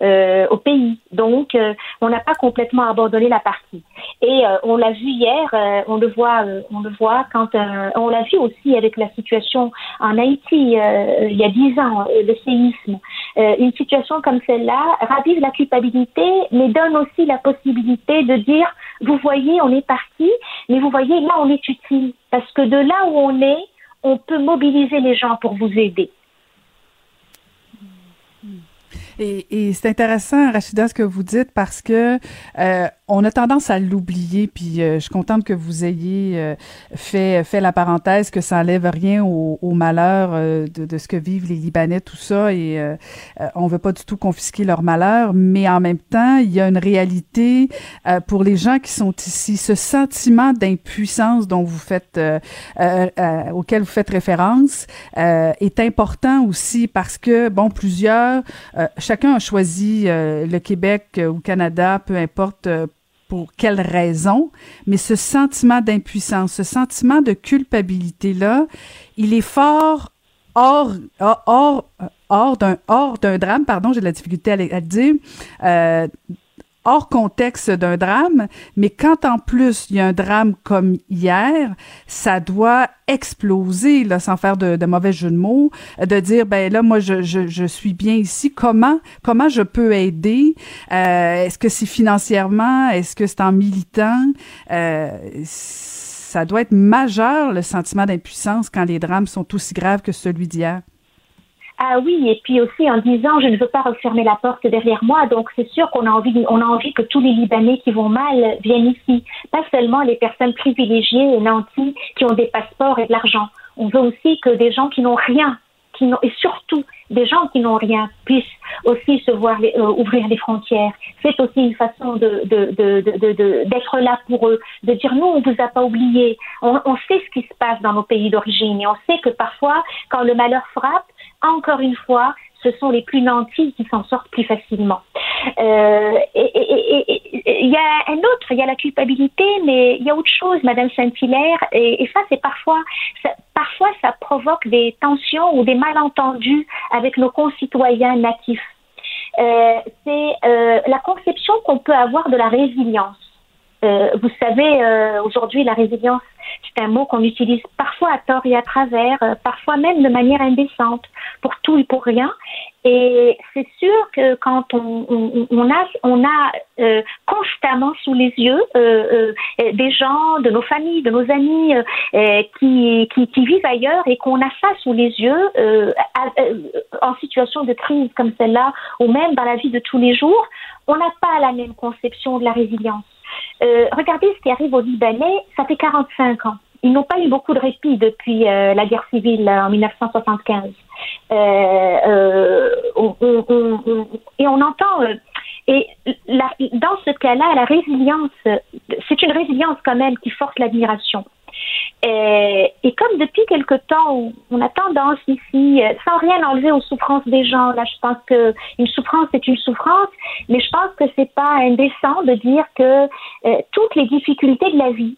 euh, au pays. Donc, euh, on n'a pas complètement abandonné la partie. Et euh, on l'a vu hier, on le voit, on le voit quand on l'a vu aussi avec la situation en Haïti il y a dix ans, le séisme. une situation comme celle-là ravive la culpabilité, mais donne aussi la possibilité de dire, vous voyez, on est parti, mais vous voyez, là, on est utile. Parce que de là où on est, on peut mobiliser les gens pour vous aider. Et, et c'est intéressant, Rachida, ce que vous dites parce que euh, on a tendance à l'oublier. Puis euh, je suis contente que vous ayez euh, fait fait la parenthèse que ça enlève rien au, au malheur euh, de, de, ce que vivent les Libanais, tout ça. Et on veut pas du tout confisquer leur malheur, mais en même temps, il y a une réalité pour les gens qui sont ici. Ce sentiment d'impuissance dont vous faites, auquel vous faites référence, est important aussi parce que bon, plusieurs chacun a choisi euh, le Québec euh, ou Canada, peu importe euh, pour quelle raison, mais ce sentiment d'impuissance, ce sentiment de culpabilité-là, il est fort hors, hors, hors d'un, hors d'un drame, pardon, j'ai de la difficulté à, le dire, hors contexte d'un drame, mais quand en plus il y a un drame comme hier, ça doit exploser, là, sans faire de, mauvais jeu de mots, de dire ben là moi je, je, je suis bien ici, comment comment je peux aider? Euh, Est-ce que c'est financièrement? Est-ce que c'est en militant? Euh, Ça doit être majeur le sentiment d'impuissance quand les drames sont aussi graves que celui d'hier. Ah oui, et puis aussi en disant je ne veux pas refermer la porte derrière moi, donc c'est sûr qu'on a envie, on a envie que tous les Libanais qui vont mal viennent ici, pas seulement les personnes privilégiées et nantis qui ont des passeports et de l'argent. On veut aussi que des gens qui n'ont rien, qui n'ont, et surtout des gens qui n'ont rien puissent aussi se voir euh, ouvrir les frontières. C'est aussi une façon de, de, de, d'être là pour eux, de dire nous on vous a pas oublié, on, on sait ce qui se passe dans nos pays d'origine et on sait que parfois quand le malheur frappe encore une fois, ce sont les plus nantis qui s'en sortent plus facilement. Euh, et il y a un autre, il y a la culpabilité, mais il y a autre chose, Madame Saint-Hilaire, et, ça, c'est parfois, ça, parfois, ça provoque des tensions ou des malentendus avec nos concitoyens natifs. Euh, c'est euh, la conception qu'on peut avoir de la résilience. Vous savez, aujourd'hui, la résilience, c'est un mot qu'on utilise parfois à tort et à travers, parfois même de manière indécente, pour tout et pour rien. Et c'est sûr que quand on, on, on a, on a euh, constamment sous les yeux euh, euh, des gens, de nos familles, de nos amis qui, qui, qui, vivent ailleurs et qu'on a ça sous les yeux en situation de crise comme celle-là ou même dans la vie de tous les jours, on n'a pas la même conception de la résilience. Regardez ce qui arrive aux Libanais, ça fait 45 ans ils n'ont pas eu beaucoup de répit depuis euh, la guerre civile en 1975. Euh, euh, et on entend et dans ce cas-là, la résilience, c'est une résilience quand même qui force l'admiration. Et, et, comme depuis quelque temps, on a tendance ici, sans rien enlever aux souffrances des gens, là je pense que une souffrance est une souffrance, mais je pense que c'est pas indécent de dire que toutes les difficultés de la vie,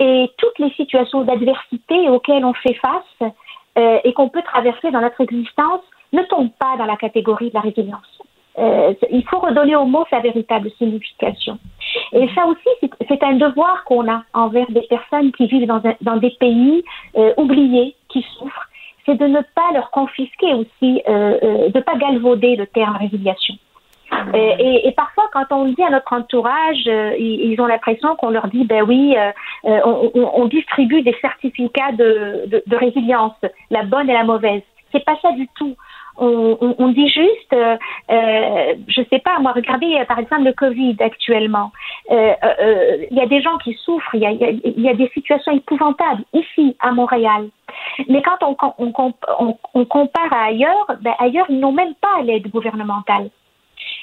et toutes les situations d'adversité auxquelles on fait face euh, et qu'on peut traverser dans notre existence ne tombent pas dans la catégorie de la résilience. Euh, il faut redonner au mot sa véritable signification. Et ça aussi, c'est un devoir qu'on a envers des personnes qui vivent dans, des pays euh, oubliés, qui souffrent, c'est de ne pas leur confisquer aussi, euh, de ne pas galvauder le terme résiliation. Et, parfois, quand on le dit à notre entourage, ils, ont l'impression qu'on leur dit, ben oui, on, distribue des certificats de, de, résilience, la bonne et la mauvaise. C'est pas ça du tout. On, on, on dit juste, euh, je sais pas, moi, regardez par exemple le Covid actuellement. Il y a des gens qui souffrent, il y a, y, y a, des situations épouvantables ici à Montréal. Mais quand on, on, on compare à ailleurs, ben ailleurs ils n'ont même pas l'aide gouvernementale.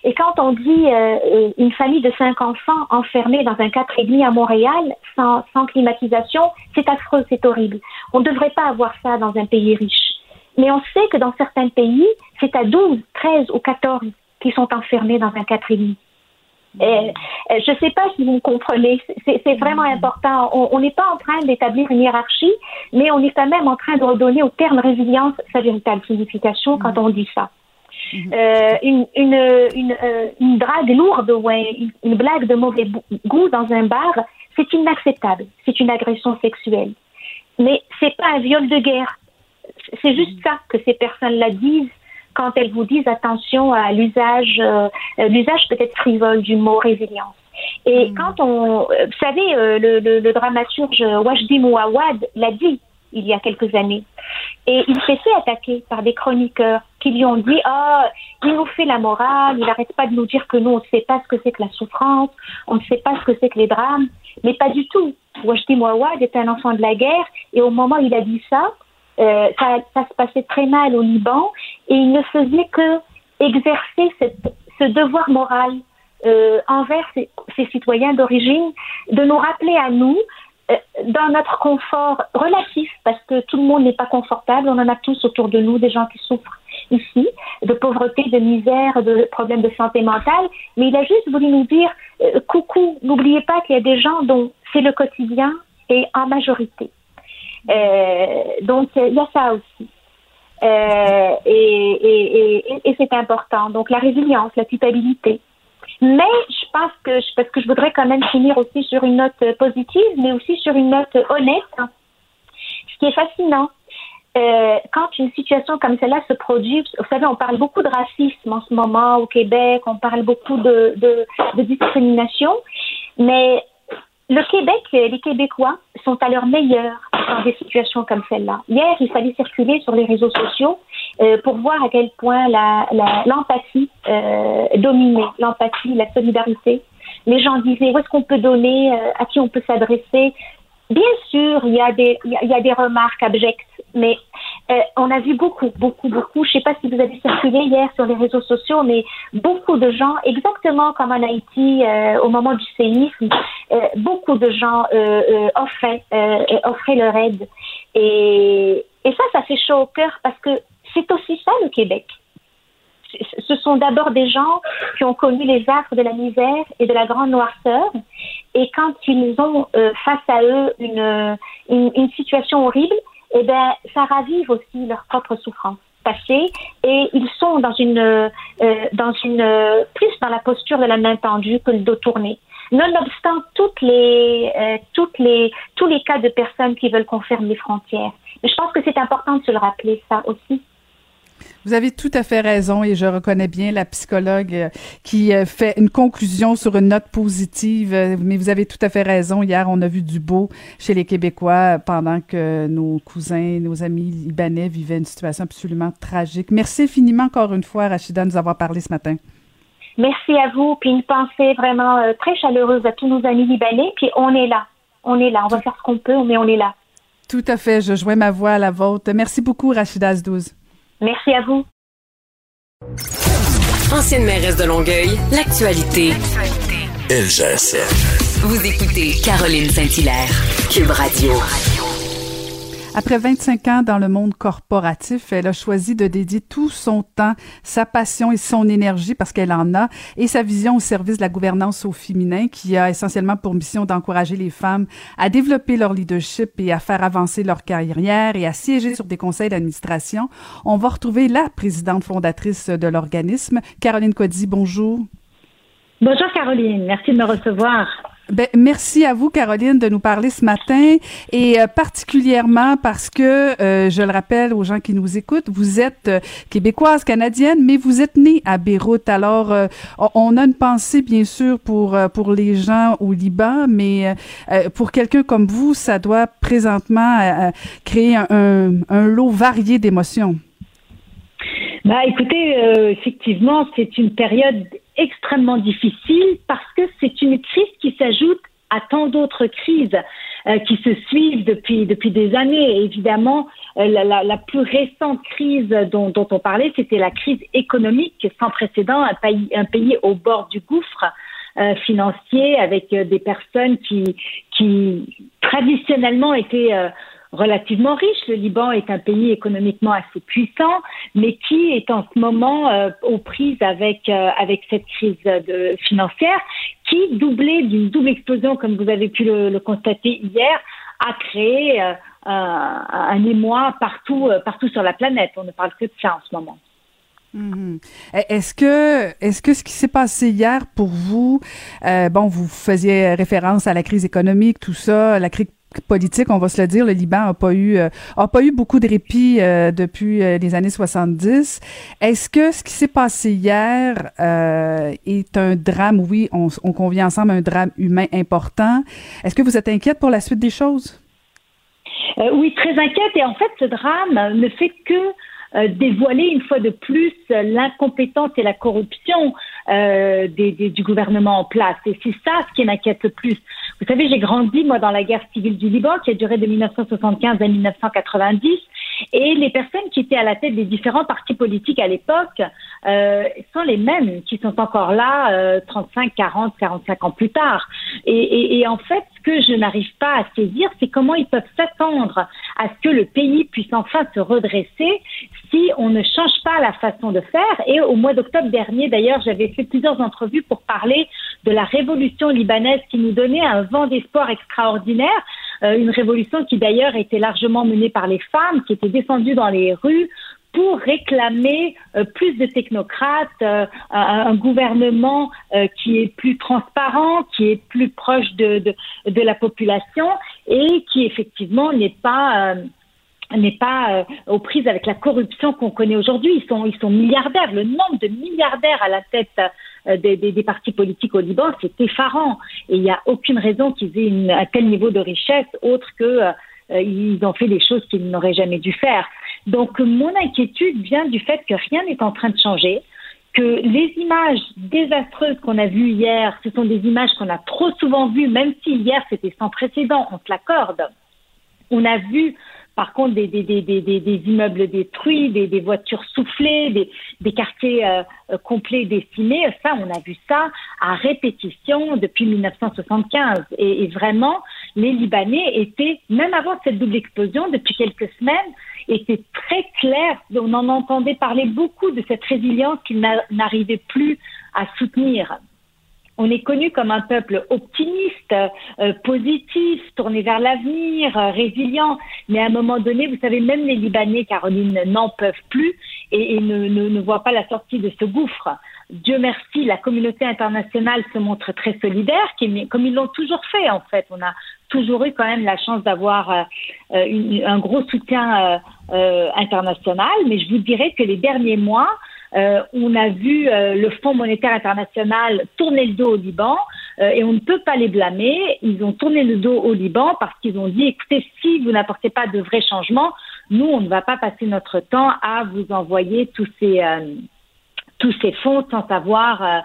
Et quand on dit euh, euh, une famille de cinq enfants enfermés dans un quatre et demi à Montréal, sans, sans climatisation, c'est affreux, c'est horrible. On ne devrait pas avoir ça dans un pays riche. Mais on sait que dans certains pays, c'est à 12, 13 ou 14 qui sont enfermés dans un quatre et demi. Et, je ne sais pas si vous me comprenez, c'est vraiment important. On n'est pas en train d'établir une hiérarchie, mais on est quand même en train de redonner au terme résilience sa véritable signification quand on dit ça. Euh, une, une, une, euh, une, drague lourde ou une, une, blague de mauvais goût dans un bar, c'est inacceptable. C'est une agression sexuelle. Mais c'est pas un viol de guerre. C'est juste ça que ces personnes-là disent quand elles vous disent attention à l'usage, euh, l'usage peut-être frivole du mot résilience. Et mhm. quand on, vous savez, le, le, le dramaturge Wajdi Mouawad l'a dit, il y a quelques années. Et il s'est fait attaquer par des chroniqueurs qui lui ont dit Ah, il nous fait la morale, il n'arrête pas de nous dire que nous, on ne sait pas ce que c'est que la souffrance, on ne sait pas ce que c'est que les drames. Mais pas du tout. Wajdi Mouawad était un enfant de la guerre et au moment où il a dit ça, euh, ça, se passait très mal au Liban et il ne faisait que exercer ce devoir moral euh, envers ses, citoyens d'origine, de nous rappeler à nous euh, dans notre confort relatif, parce que tout le monde n'est pas confortable, on en a tous autour de nous des gens qui souffrent ici, de pauvreté, de misère, de problèmes de santé mentale, mais il a juste voulu nous dire, coucou, n'oubliez pas qu'il y a des gens dont c'est le quotidien et en majorité. Euh, donc, il y a ça aussi. Euh, et, c'est important. Donc, la résilience, la culpabilité, mais je pense que, parce que je voudrais quand même finir aussi sur une note positive, mais aussi sur une note honnête. Ce qui est fascinant, euh, quand une situation comme celle-là se produit, vous savez, on parle beaucoup de racisme en ce moment au Québec, on parle beaucoup de discrimination, mais le Québec, les Québécois sont à leur meilleur dans des situations comme celle-là. Hier, il fallait circuler sur les réseaux sociaux euh, pour voir à quel point l'empathie euh, dominait, l'empathie, la solidarité. Les gens disaient où est-ce qu'on peut donner, euh, à qui on peut s'adresser? Bien sûr, il y a des remarques abjectes, mais euh, on a vu beaucoup, beaucoup, beaucoup. Je ne sais pas si vous avez circulé hier sur les réseaux sociaux, mais beaucoup de gens, exactement comme en Haïti euh, au moment du séisme, euh, beaucoup de gens offraient, offraient leur aide. Et, ça, ça fait chaud au cœur parce que c'est aussi ça le Québec ce sont d'abord des gens qui ont connu les affres de la misère et de la grande noirceur. Et quand ils ont euh, face à eux une, situation horrible, eh ben, ça ravive aussi leur propre souffrance. passé et ils sont dans une, euh, dans une, plus dans la posture de la main tendue que le dos tourné. Nonobstant toutes les, euh, toutes les, tous les cas de personnes qui veulent qu'on ferme les frontières. je pense que c'est important de se le rappeler, ça aussi. Vous avez tout à fait raison et je reconnais bien la psychologue euh, qui euh, fait une conclusion sur une note positive, euh, mais vous avez tout à fait raison. Hier, on a vu du beau chez les Québécois pendant que nos cousins, nos amis libanais vivaient une situation absolument tragique. Merci infiniment encore une fois, Rachida, de nous avoir parlé ce matin. Merci à vous, puis une pensée vraiment très chaleureuse à tous nos amis libanais, puis on est là. On est là, on va faire ce qu'on peut, mais on est là. Tout à fait, je joins ma voix à la vôtre. Merci beaucoup, Rachida Azdouz. Merci à vous. Ancienne mairesse de Longueuil, l'actualité. LGSN. Vous écoutez Caroline Saint-Hilaire, Cube Radio. Après 25 ans dans le monde corporatif, elle a choisi de dédier tout son temps, sa passion et son énergie, parce qu'elle en a, et sa vision au service de la gouvernance au féminin, qui a essentiellement pour mission d'encourager les femmes à développer leur leadership et à faire avancer leur carrière et à siéger sur des conseils d'administration. On va retrouver la présidente fondatrice de l'organisme, Caroline Cody. Bonjour. Bonjour Caroline, merci de me recevoir. Ben, merci à vous, Caroline, de nous parler ce matin et euh, particulièrement parce que, euh, je le rappelle aux gens qui nous écoutent, vous êtes euh, québécoise, canadienne, mais vous êtes née à Beyrouth. Alors, on a une pensée, bien sûr, pour, pour les gens au Liban, mais pour quelqu'un comme vous, ça doit présentement créer un, un lot varié d'émotions. Bah, écoutez, effectivement, c'est une période extrêmement difficile parce que c'est une crise qui s'ajoute à tant d'autres crises euh, qui se suivent depuis depuis des années. évidemment, euh, la, plus récente crise dont, dont on parlait, c'était la crise économique sans précédent, un pays un pays au bord du gouffre. Euh, financier avec des personnes qui qui traditionnellement étaient relativement riche. Le Liban est un pays économiquement assez puissant, mais qui est en ce moment euh, aux prises avec euh, avec cette crise de, financière, qui doublée d'une double explosion, comme vous avez pu le, constater hier, a créé euh, un, émoi partout partout sur la planète. On ne parle que de ça en ce moment. Mm-hmm. Est-ce que, est-ce que ce qui s'est passé hier pour vous, bon, vous faisiez référence à la crise économique, tout ça, la crise politique, on va se le dire, le Liban a pas eu euh, pas eu beaucoup de répit euh, depuis euh, les années 70. Est-ce que ce qui s'est passé hier est un drame? Oui, on, on convient ensemble un drame humain important. Est-ce que vous êtes inquiète pour la suite des choses? Oui, très inquiète. Et en fait, ce drame ne fait que dévoiler une fois de plus l'incompétence et la corruption euh, des, du gouvernement en place. Et c'est ça ce qui m'inquiète le plus. Vous savez, j'ai grandi, moi, dans la guerre civile du Liban, qui a duré de 1975 à 1990. Et les personnes qui étaient à la tête des différents partis politiques à l'époque euh, sont les mêmes qui sont encore là euh, 35, 40, 45 ans plus tard. Et, et, et en fait, ce que je n'arrive pas à saisir, c'est comment ils peuvent s'attendre à ce que le pays puisse enfin se redresser si on ne change pas la façon de faire. Et au mois d'octobre dernier, d'ailleurs, j'avais fait plusieurs entrevues pour parler de la révolution libanaise qui nous donnait un vent d'espoir extraordinaire. Euh, une révolution qui d'ailleurs était largement menée par les femmes, qui étaient descendues dans les rues pour réclamer euh, plus de technocrates, euh, un, gouvernement qui est plus transparent, qui est plus proche de, de, de la population et qui effectivement n'est pas n'est pas aux prises avec la corruption qu'on connaît aujourd'hui. Ils sont, milliardaires. Le nombre de milliardaires à la tête euh, des, partis politiques au Liban, c'est effarant. Et il n'y a aucune raison qu'ils aient un tel niveau de richesse autre que euh, ils ont fait des choses qu'ils n'auraient jamais dû faire. Donc mon inquiétude vient du fait que rien n'est en train de changer, que les images désastreuses qu'on a vues hier, ce sont des images qu'on a trop souvent vues, même si hier c'était sans précédent, on se l'accorde. On a vu par contre, des, des, des, des immeubles détruits, des, voitures soufflées, des, quartiers euh, euh, complets décimés, ça, on a vu ça à répétition depuis 1975. Et, vraiment, les Libanais étaient, même avant cette double explosion, depuis quelques semaines, étaient très clairs. On en entendait parler beaucoup de cette résilience qu'ils n'arrivaient plus à soutenir on est connu comme un peuple optimiste, euh, positif, tourné vers l'avenir, euh, résilient. Mais à un moment donné, vous savez, même les Libanais, Caroline, n'en peuvent plus et, ne, voient pas la sortie de ce gouffre. Dieu merci, la communauté internationale se montre très solidaire, comme ils l'ont toujours fait en fait. On a toujours eu quand même la chance d'avoir euh, un gros soutien international, mais je vous dirais que les derniers mois, euh, on a vu euh, le Fonds monétaire international tourner le dos au Liban euh, et on ne peut pas les blâmer. Ils ont tourné le dos au Liban parce qu'ils ont dit écoutez, si vous n'apportez pas de vrais changements, nous, on ne va pas passer notre temps à vous envoyer tous ces tous ces fonds sans savoir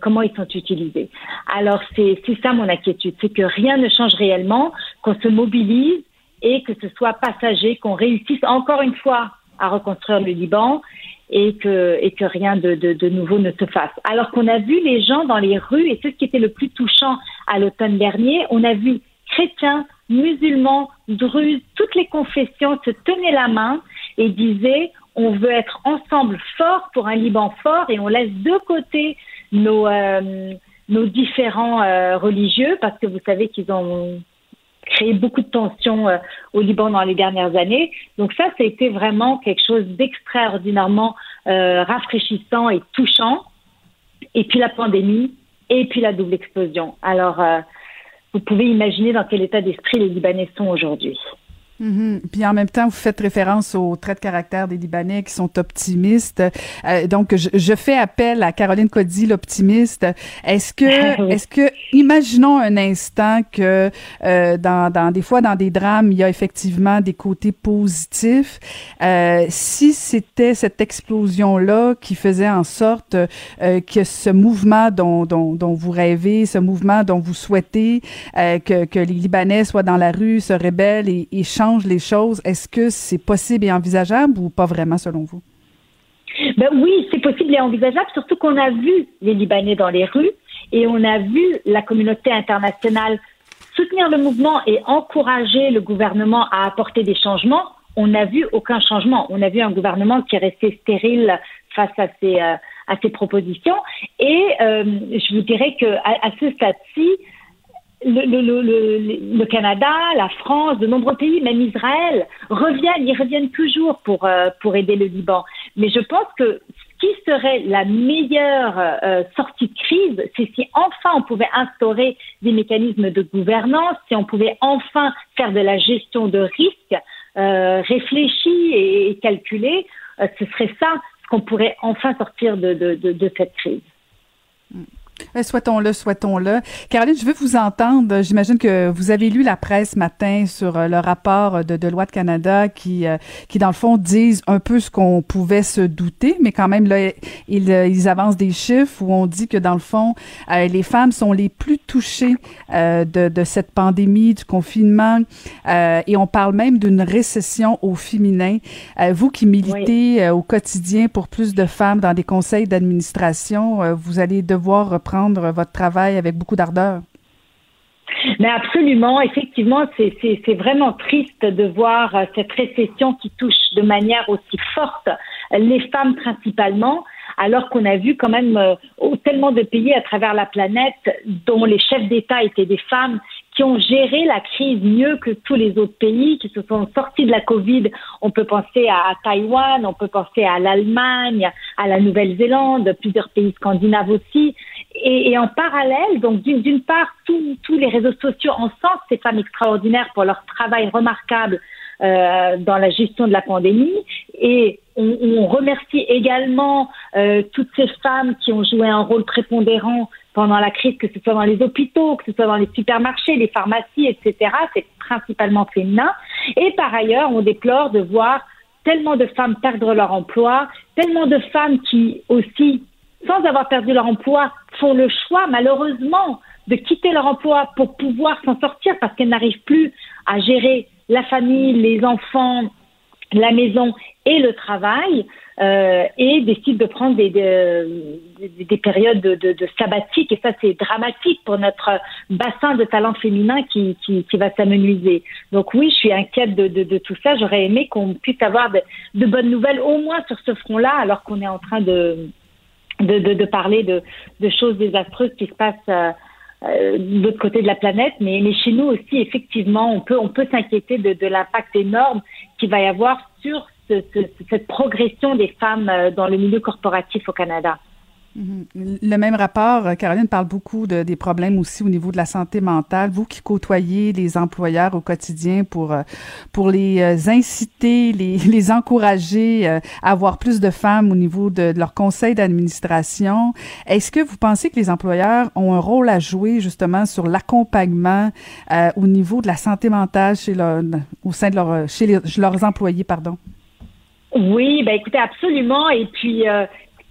comment ils sont utilisés. Alors c'est ça mon inquiétude, c'est que rien ne change réellement, qu'on se mobilise et que ce soit passager, qu'on réussisse encore une fois à reconstruire le Liban et que, et que rien de, de, de nouveau ne se fasse. Alors qu'on a vu les gens dans les rues, et c'est ce qui était le plus touchant à l'automne dernier, on a vu chrétiens, musulmans, druzes, toutes les confessions se tenaient la main et disaient on veut être ensemble forts pour un Liban fort et on laisse de côté nos, euh, nos différents euh, religieux parce que vous savez qu'ils ont créé beaucoup de tensions euh, au Liban dans les dernières années. Donc ça, ça a été vraiment quelque chose d'extraordinairement euh, rafraîchissant et touchant. Et puis la pandémie, et puis la double explosion. Alors, euh, vous pouvez imaginer dans quel état d'esprit les Libanais sont aujourd'hui. Mm Puis en même temps, vous faites référence aux traits de caractère des Libanais qui sont optimistes. Euh, donc, je, je, fais appel à Caroline Cody, l'optimiste. Est-ce que, est-ce que, imaginons un instant que euh, dans, dans des fois dans des drames, il y a effectivement des côtés positifs. Euh, si c'était cette explosion-là qui faisait en sorte euh, que ce mouvement dont, dont, dont, vous rêvez, ce mouvement dont vous souhaitez euh, que, que les Libanais soient dans la rue, se rebellent et, et les choses. Est-ce que c'est possible et envisageable ou pas vraiment selon vous? Ben oui, c'est possible et envisageable, surtout qu'on a vu les Libanais dans les rues et on a vu la communauté internationale soutenir le mouvement et encourager le gouvernement à apporter des changements. On n'a vu aucun changement. On a vu un gouvernement qui est resté stérile face à ces, euh, à ces propositions. Et euh, je vous dirais qu'à à ce stade-ci, le, Canada, la France, de nombreux pays, même Israël, reviennent, ils reviennent toujours pour, euh, aider le Liban. Mais je pense que ce qui serait la meilleure euh, sortie de crise, c'est si enfin on pouvait instaurer des mécanismes de gouvernance, si on pouvait enfin faire de la gestion de risques euh, réfléchie et, calculée, euh, ce serait ça qu'on pourrait enfin sortir de cette crise. Mm. Eh, souhaitons-le, souhaitons-le. Caroline, je veux vous entendre. J'imagine que vous avez lu la presse matin sur euh, le rapport de Deloitte Canada qui, euh, qui dans le fond, disent un peu ce qu'on pouvait se douter, mais quand même, là, ils, euh, ils avancent des chiffres où on dit que, dans le fond, les femmes sont les plus touchées de, de cette pandémie, du confinement, et on parle même d'une récession au féminin. vous qui militez au quotidien pour plus de femmes dans des conseils d'administration, vous allez devoir prendre votre travail avec beaucoup d'ardeur. Mais absolument, effectivement, c'est vraiment triste de voir euh, cette récession qui touche de manière aussi forte les femmes principalement, alors qu'on a vu quand même euh, tellement de pays à travers la planète dont les chefs d'État étaient des femmes qui ont géré la crise mieux que tous les autres pays, qui se sont sortis de la Covid. On peut penser à, Taïwan, on peut penser à l'Allemagne, à la Nouvelle-Zélande, plusieurs pays scandinaves aussi. Et, et en parallèle, donc d'une part, tous les réseaux sociaux encensent ces femmes extraordinaires pour leur travail remarquable euh, dans la gestion de la pandémie. Et on, on remercie également euh, toutes ces femmes qui ont joué un rôle prépondérant pendant la crise, que ce soit dans les hôpitaux, que ce soit dans les supermarchés, les pharmacies, etc. C'est principalement féminin. Et par ailleurs, on déplore de voir tellement de femmes perdre leur emploi, tellement de femmes qui aussi, sans avoir perdu leur emploi, font le choix malheureusement de quitter leur emploi pour pouvoir s'en sortir parce qu'elles n'arrivent plus à gérer la famille, les enfants, la maison et le travail euh, et décide de prendre des, des, des périodes de, de, de, sabbatique et ça c'est dramatique pour notre bassin de talent féminin qui, qui, qui va s'amenuiser. Donc oui, je suis inquiète de, de tout ça. J'aurais aimé qu'on puisse avoir de, bonnes nouvelles au moins sur ce front-là alors qu'on est en train de de, de, de parler de, de, choses désastreuses qui se passent euh, euh, de l'autre côté de la planète, mais, mais, chez nous aussi, effectivement, on peut, on peut s'inquiéter de, l'impact énorme qu'il va y avoir sur ce, ce, cette progression des femmes euh, dans le milieu corporatif au Canada. Mhm. Le même rapport, euh, Caroline parle beaucoup de, des problèmes aussi au niveau de la santé mentale. Vous qui côtoyez les employeurs au quotidien pour euh, pour les euh, inciter, les, les encourager à avoir plus de femmes au niveau de, leur conseil d'administration, est-ce que vous pensez que les employeurs ont un rôle à jouer justement sur l'accompagnement au niveau de la santé mentale chez leur, au sein de leur chez leurs employés, pardon? Oui, ben écoutez, absolument. Et puis,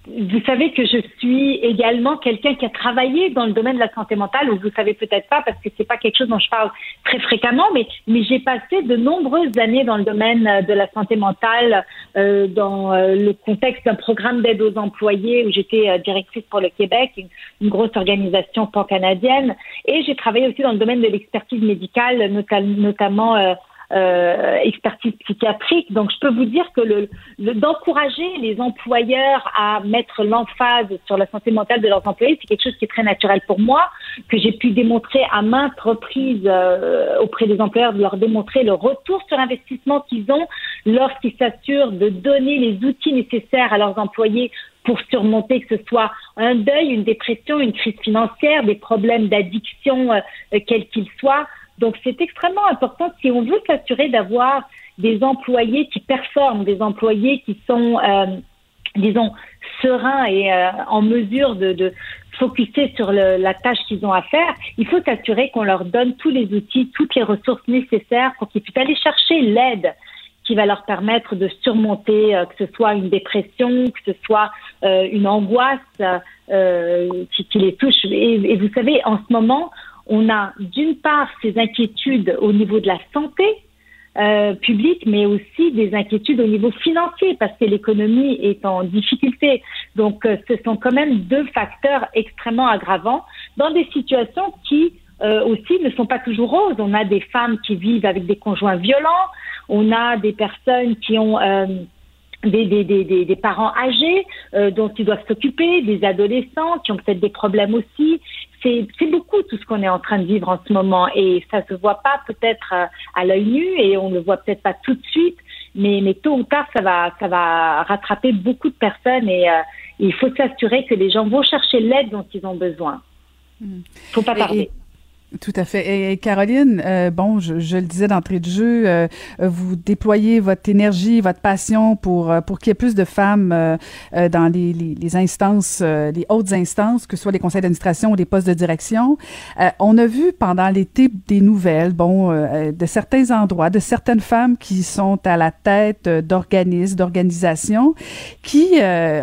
vous savez que je suis également quelqu'un qui a travaillé dans le domaine de la santé mentale, ou vous savez peut-être pas parce que c'est pas quelque chose dont je parle très fréquemment, mais, mais j'ai passé de nombreuses années dans le domaine euh, de la santé mentale, euh, dans euh, le contexte d'un programme d'aide aux employés où j'étais euh, directrice pour le Québec, une, grosse organisation pan-canadienne, et j'ai travaillé aussi dans le domaine de l'expertise médicale, notamment euh, expertise psychiatrique. Donc, je peux vous dire que le, d'encourager les employeurs à mettre l'emphase sur la santé mentale de leurs employés, c'est quelque chose qui est très naturel pour moi, que j'ai pu démontrer à maintes reprises euh, auprès des employeurs, de leur démontrer le retour sur investissement qu'ils ont lorsqu'ils s'assurent de donner les outils nécessaires à leurs employés pour surmonter que ce soit un deuil, une dépression, une crise financière, des problèmes d'addiction, euh, quels qu'ils soient. Donc, c'est extrêmement important si on veut s'assurer d'avoir des employés qui performent, des employés qui sont, euh, disons, sereins et euh, en mesure de, de focuser sur le, la tâche qu'ils ont à faire, il faut s'assurer qu'on leur donne tous les outils, toutes les ressources nécessaires pour qu'ils puissent aller chercher l'aide qui va leur permettre de surmonter euh, que ce soit une dépression, que ce soit euh, une angoisse euh, qui, qui, les touche. Et, et, vous savez, en ce moment, on a d'une part ces inquiétudes au niveau de la santé euh, publique, mais aussi des inquiétudes au niveau financier parce que l'économie est en difficulté. Donc, euh, ce sont quand même deux facteurs extrêmement aggravants dans des situations qui euh, aussi ne sont pas toujours roses. On a des femmes qui vivent avec des conjoints violents, on a des personnes qui ont euh, des, des, des, des, parents âgés euh, dont ils doivent s'occuper, des adolescents qui ont peut-être des problèmes aussi. C'est beaucoup tout ce qu'on est en train de vivre en ce moment et ça se voit pas peut-être euh, à, l'œil nu et on le voit peut-être pas tout de suite, mais, mais tôt ou tard ça va ça va rattraper beaucoup de personnes et euh, il faut s'assurer que les gens vont chercher l'aide dont ils ont besoin. Mmh. Faut pas tarder. Tout à fait. Et Caroline, euh, bon, je, je, le disais d'entrée de jeu, euh, vous déployez votre énergie, votre passion pour euh, pour qu'il y ait plus de femmes euh, euh dans les, les, les instances, les hautes instances, que ce soit les conseils d'administration ou les postes de direction. on a vu pendant l'été des nouvelles, bon, de certains endroits, de certaines femmes qui sont à la tête d'organismes, d'organisations, qui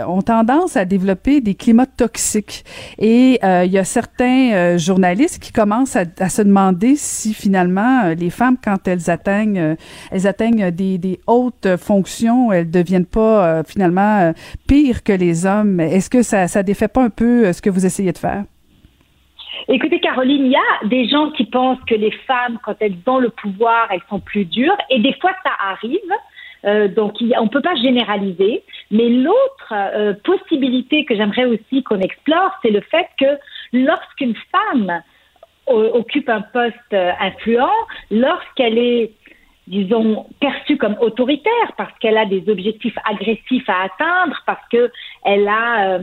ont tendance à développer des climats toxiques. Et il y a certains journalistes qui commencent à à, se demander si finalement euh, les femmes, quand elles atteignent, euh, elles atteignent des, des, hautes fonctions, elles deviennent pas euh, finalement pires que les hommes. Est-ce que ça, ça défait pas un peu ce que vous essayez de faire? Écoutez, Caroline, il y a des gens qui pensent que les femmes, quand elles ont le pouvoir, elles sont plus dures, et des fois ça arrive. Donc, on ne peut pas généraliser. Mais l'autre possibilité que j'aimerais aussi qu'on explore, c'est le fait que lorsqu'une femme occupe un poste euh, influent, lorsqu'elle est disons, perçue comme autoritaire parce qu'elle a des objectifs agressifs à atteindre, parce qu'elle a euh,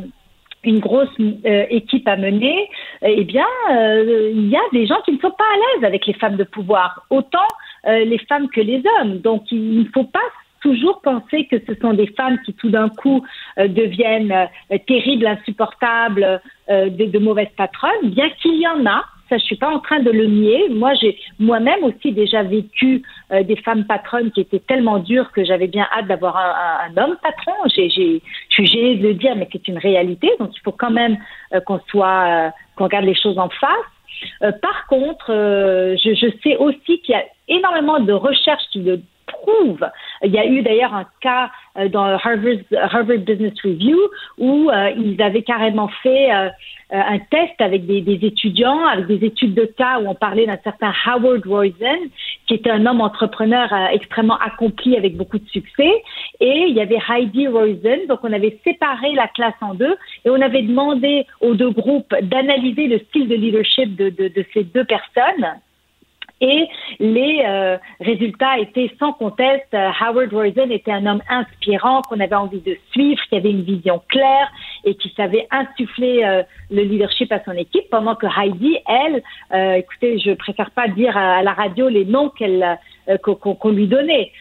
une grosse euh, équipe à mener, eh bien, euh, il y a des gens qui ne sont pas à l'aise avec les femmes de pouvoir, autant les femmes que les hommes. Donc, il ne faut pas toujours penser que ce sont des femmes qui tout d'un coup deviennent terribles, insupportables, de, de mauvaises patronnes, bien qu'il y en a, ça, je suis pas en train de le nier. Moi, j'ai moi-même aussi déjà vécu euh, des femmes patronnes qui étaient tellement dures que j'avais bien hâte d'avoir un, homme patron. J'ai, j'ai, je suis gênée de le dire, mais c'est une réalité. Donc, il faut quand même euh, qu'on soit, euh, qu'on regarde les choses en face. par contre, je, je sais aussi qu'il y a énormément de recherches qui le prouvent. Il y a eu d'ailleurs un cas dans Harvard, Harvard Business Review où ils avaient carrément fait euh, un test avec des, étudiants, avec des études de cas où on parlait d'un certain Howard Roizen, qui était un homme entrepreneur euh, extrêmement accompli avec beaucoup de succès. et il y avait Heidi Rosen. Donc, on avait séparé la classe en deux et on avait demandé aux deux groupes d'analyser le style de leadership de, de, de ces deux personnes. Et les euh, résultats étaient sans conteste. Euh, Howard Rosen était un homme inspirant qu'on avait envie de suivre, qui avait une vision claire et qui savait insuffler euh, le leadership à son équipe, pendant que Heidi, elle, écoutez, je préfère pas dire à, la radio les noms qu'elle qu'on lui donnait,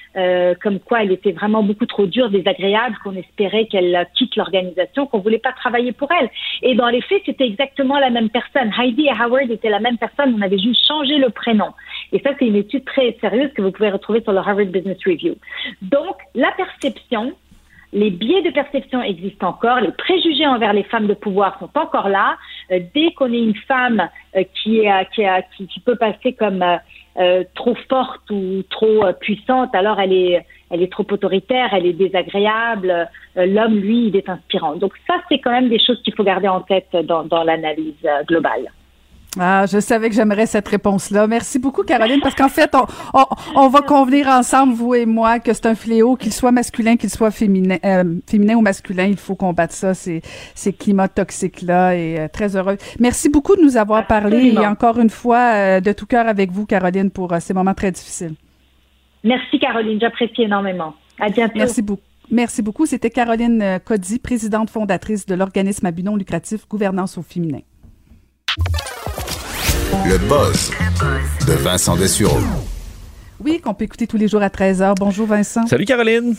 comme quoi elle était vraiment beaucoup trop dure, désagréable, qu'on espérait qu'elle quitte l'organisation, qu'on voulait pas travailler pour elle. Et dans les faits, c'était exactement la même personne. Heidi et Howard étaient la même personne, on avait juste changé le prénom. Et ça, c'est une étude très sérieuse que vous pouvez retrouver sur le Harvard Business Review. Donc, la perception, les biais de perception existent encore, les préjugés envers les femmes de pouvoir sont encore là. Euh, dès qu'on est une femme euh, qui, peut passer comme euh, trop forte ou trop puissante, alors elle est, elle est trop autoritaire, elle est désagréable. L'homme, lui, il est inspirant. Donc ça, c'est quand même des choses qu'il faut garder en tête dans, dans l'analyse globale. Ah, je savais que j'aimerais cette réponse-là. Merci beaucoup, Caroline, parce qu'en fait, on, on, va convenir ensemble, vous et moi, que c'est un fléau, qu'il soit masculin, qu'il soit féminin, euh, féminin ou masculin. Il faut combattre ça, ces, ces climats toxiques-là. Et euh, très heureux. Merci beaucoup de nous avoir parlé. Et encore une fois, euh, de tout cœur avec vous, Caroline, pour ces moments très difficiles. Merci, Caroline. J'apprécie énormément. À bientôt. Merci beaucoup. Merci beaucoup. C'était Caroline Cody, présidente fondatrice de l'organisme à but non lucratif Gouvernance au féminin. Le buzz de Vincent Dessureau. Oui, qu'on peut écouter tous les jours à 13h. Bonjour Vincent. Salut Caroline.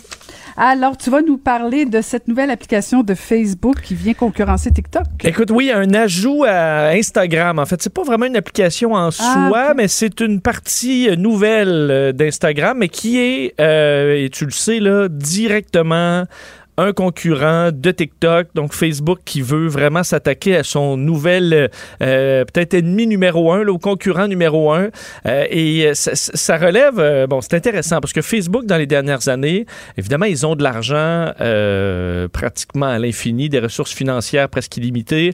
Alors, tu vas nous parler de cette nouvelle application de Facebook qui vient concurrencer TikTok. Écoute, oui, un ajout à Instagram. En fait, c'est pas vraiment une application en ah, soi, mais c'est une partie nouvelle euh, d'Instagram, mais qui est, euh, et tu le sais, là, directement un concurrent de TikTok, donc Facebook, qui veut vraiment s'attaquer à son nouvel, euh, peut-être ennemi numéro un, le concurrent numéro un. Euh, et ça, relève, euh, bon, c'est intéressant parce que Facebook, dans les dernières années, évidemment, ils ont de l'argent pratiquement à l'infini, des ressources financières presque illimitées.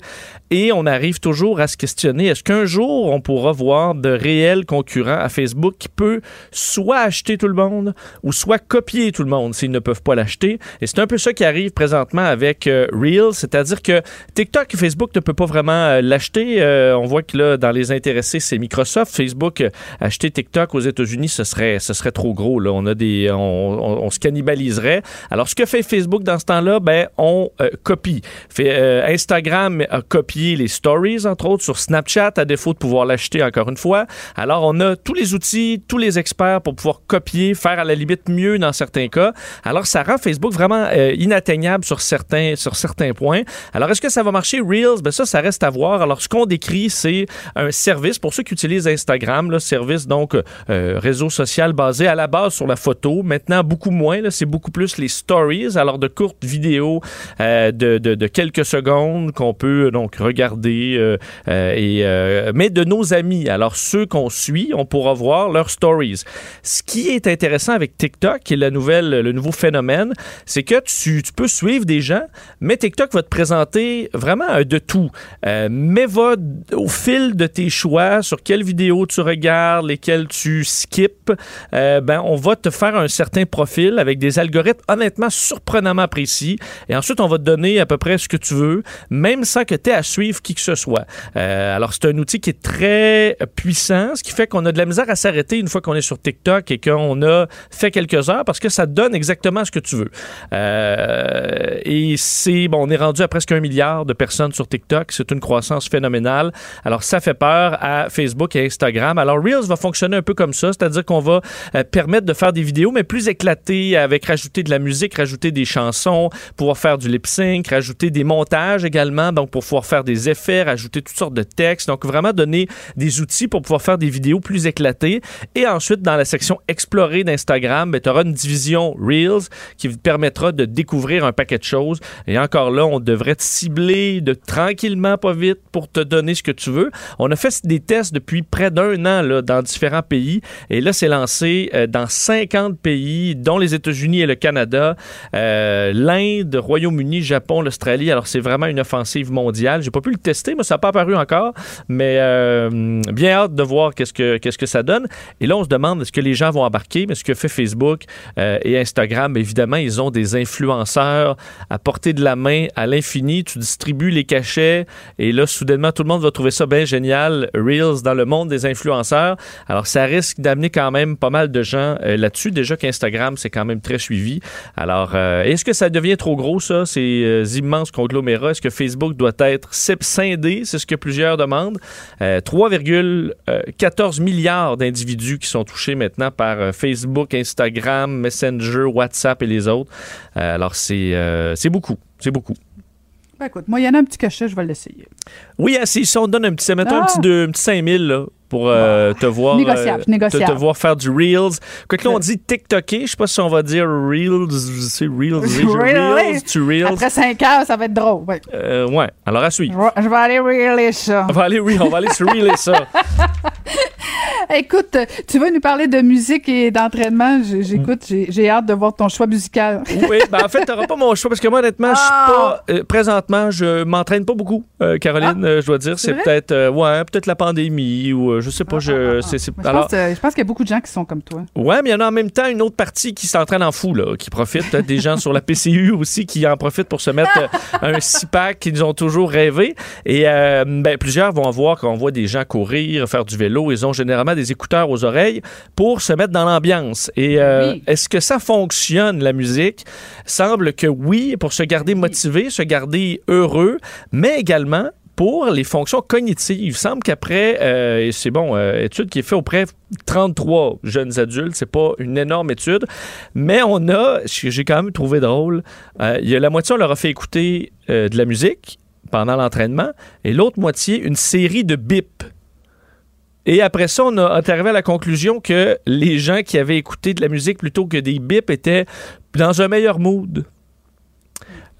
Et on arrive toujours à se questionner, est-ce qu'un jour, on pourra voir de réels concurrents à Facebook qui peut soit acheter tout le monde ou soit copier tout le monde s'ils ne peuvent pas l'acheter? Et c'est un peu ça qui arrive présentement avec euh, Reels, c'est-à-dire que TikTok et Facebook ne peuvent pas vraiment euh, l'acheter. Euh, on voit que là, dans les intéressés, c'est Microsoft. Facebook, acheter TikTok aux États-Unis, ce serait, ce serait trop gros. Là. On, a des, on, se cannibaliserait. Alors, ce que fait Facebook dans ce temps-là, ben, on copie. Fait, Instagram a copié les stories, entre autres, sur Snapchat, à défaut de pouvoir l'acheter encore une fois. Alors, on a tous les outils, tous les experts pour pouvoir copier, faire à la limite mieux dans certains cas. Alors, ça rend Facebook vraiment inatteignable sur certains, sur certains points. Alors, est-ce que ça va marcher Reels? Ben ça, ça reste à voir. Alors, ce qu'on décrit, c'est un service pour ceux qui utilisent Instagram, le service donc euh, réseau social basé à la base sur la photo. Maintenant, beaucoup moins. C'est beaucoup plus les stories, alors de courtes vidéos euh, de, de, quelques secondes qu'on peut donc regarder. Euh, et, mais de nos amis. Alors, ceux qu'on suit, on pourra voir leurs stories. Ce qui est intéressant avec TikTok et la nouvelle, le nouveau phénomène, c'est que tu peux suivre des gens, mais TikTok va te présenter vraiment de tout. Euh, mais va au fil de tes choix sur quelles vidéos tu regardes, lesquelles tu skips, euh, ben, on va te faire un certain profil avec des algorithmes honnêtement surprenamment précis. Et ensuite, on va te donner à peu près ce que tu veux, même sans que tu aies à qui que ce soit. Euh, alors, c'est un outil qui est très puissant, ce qui fait qu'on a de la misère à s'arrêter une fois qu'on est sur TikTok et qu'on a fait quelques heures parce que ça donne exactement ce que tu veux. Euh, et c'est, bon, on est rendu à presque un milliard de personnes sur TikTok. C'est une croissance phénoménale. Alors, ça fait peur à Facebook et Instagram. Alors, Reels va fonctionner un peu comme ça, c'est-à-dire qu'on va euh, permettre de faire des vidéos, mais plus éclatées, avec rajouter de la musique, rajouter des chansons, pouvoir faire du lip sync, rajouter des montages également, donc pour pouvoir faire des effets, rajouter toutes sortes de textes. Donc, vraiment donner des outils pour pouvoir faire des vidéos plus éclatées. Et ensuite, dans la section explorer d'Instagram, ben, tu auras une division Reels qui vous permettra de découvrir un paquet de choses. Et encore là, on devrait te cibler de tranquillement, pas vite, pour te donner ce que tu veux. On a fait des tests depuis près d'un an là, dans différents pays. Et là, c'est lancé euh, dans 50 pays, dont les États-Unis et le Canada, euh, l'Inde, Royaume-Uni, Japon, l'Australie. Alors, c'est vraiment une offensive mondiale. Pas pu le tester, mais ça n'a pas apparu encore. Mais euh, bien hâte de voir qu'est-ce que, que ça donne. Et là, on se demande est-ce que les gens vont embarquer? Mais ce que fait Facebook et Instagram, évidemment, ils ont des influenceurs à portée de la main à l'infini. Tu distribues les cachets et là, soudainement, tout le monde va trouver ça bien génial. Reels dans le monde des influenceurs. Alors, ça risque d'amener quand même pas mal de gens euh, là-dessus. Déjà qu'Instagram, c'est quand même très suivi. Alors, euh, est-ce que ça devient trop gros, ça, ces euh, immenses conglomérats? Est-ce que Facebook doit être scindé? C'est ce que plusieurs demandent. 3,14 milliards d'individus qui sont touchés maintenant par Facebook, Instagram, Messenger, WhatsApp et les autres. alors, c'est c'est beaucoup. C'est beaucoup. Ben écoute, moi, il y en a un petit cachet, je vais l'essayer. Oui, si, si on donne un petit, mettons un ah! petit, un petit 5000, là, pour euh, te voir négociable, euh, négociable. Te, te, voir faire du reels. Quoi que là on dit TikToker, je sais pas si on va dire reels, c'est reels, reels, to reels. Après 5 heures, ça va être drôle. Ouais. Euh, ouais. Alors à suivre. Je vais aller reeler ça. On va aller, on va aller se reeler ça. Écoute, tu veux nous parler de musique et d'entraînement? J'écoute, j'ai hâte de voir ton choix musical. oui, ben en fait, tu n'auras pas mon choix parce que moi, honnêtement, je suis ah! pas. présentement, je m'entraîne pas beaucoup, Caroline, ah! je dois dire. C'est peut-être ouais, peut-être la pandémie ou je sais pas. je, alors, je pense, qu'il y a beaucoup de gens qui sont comme toi. Ouais, mais il y en a en même temps une autre partie qui s'entraîne en fou, là, qui profite. Peut-être des gens sur la PCU aussi qui en profitent pour se mettre euh, un six-pack qu'ils ont toujours rêvé. Et euh, ben, plusieurs vont voir qu'on voit des gens courir, faire du vélo. Ils ont généralement des écouteurs aux oreilles pour se mettre dans l'ambiance. Et euh, est-ce que ça fonctionne, la musique? Semble que oui, pour se garder motivé, se garder heureux, mais également pour les fonctions cognitives, il semble qu'après, euh, c'est bon, euh, étude qui est faite auprès de 33 jeunes adultes, c'est pas une énorme étude, mais on a, j'ai quand même trouvé drôle, euh, il y a la moitié, on leur a fait écouter de la musique pendant l'entraînement, et l'autre moitié, une série de bips. Et après ça, on a arrivé à la conclusion que les gens qui avaient écouté de la musique plutôt que des bips étaient dans un meilleur mood.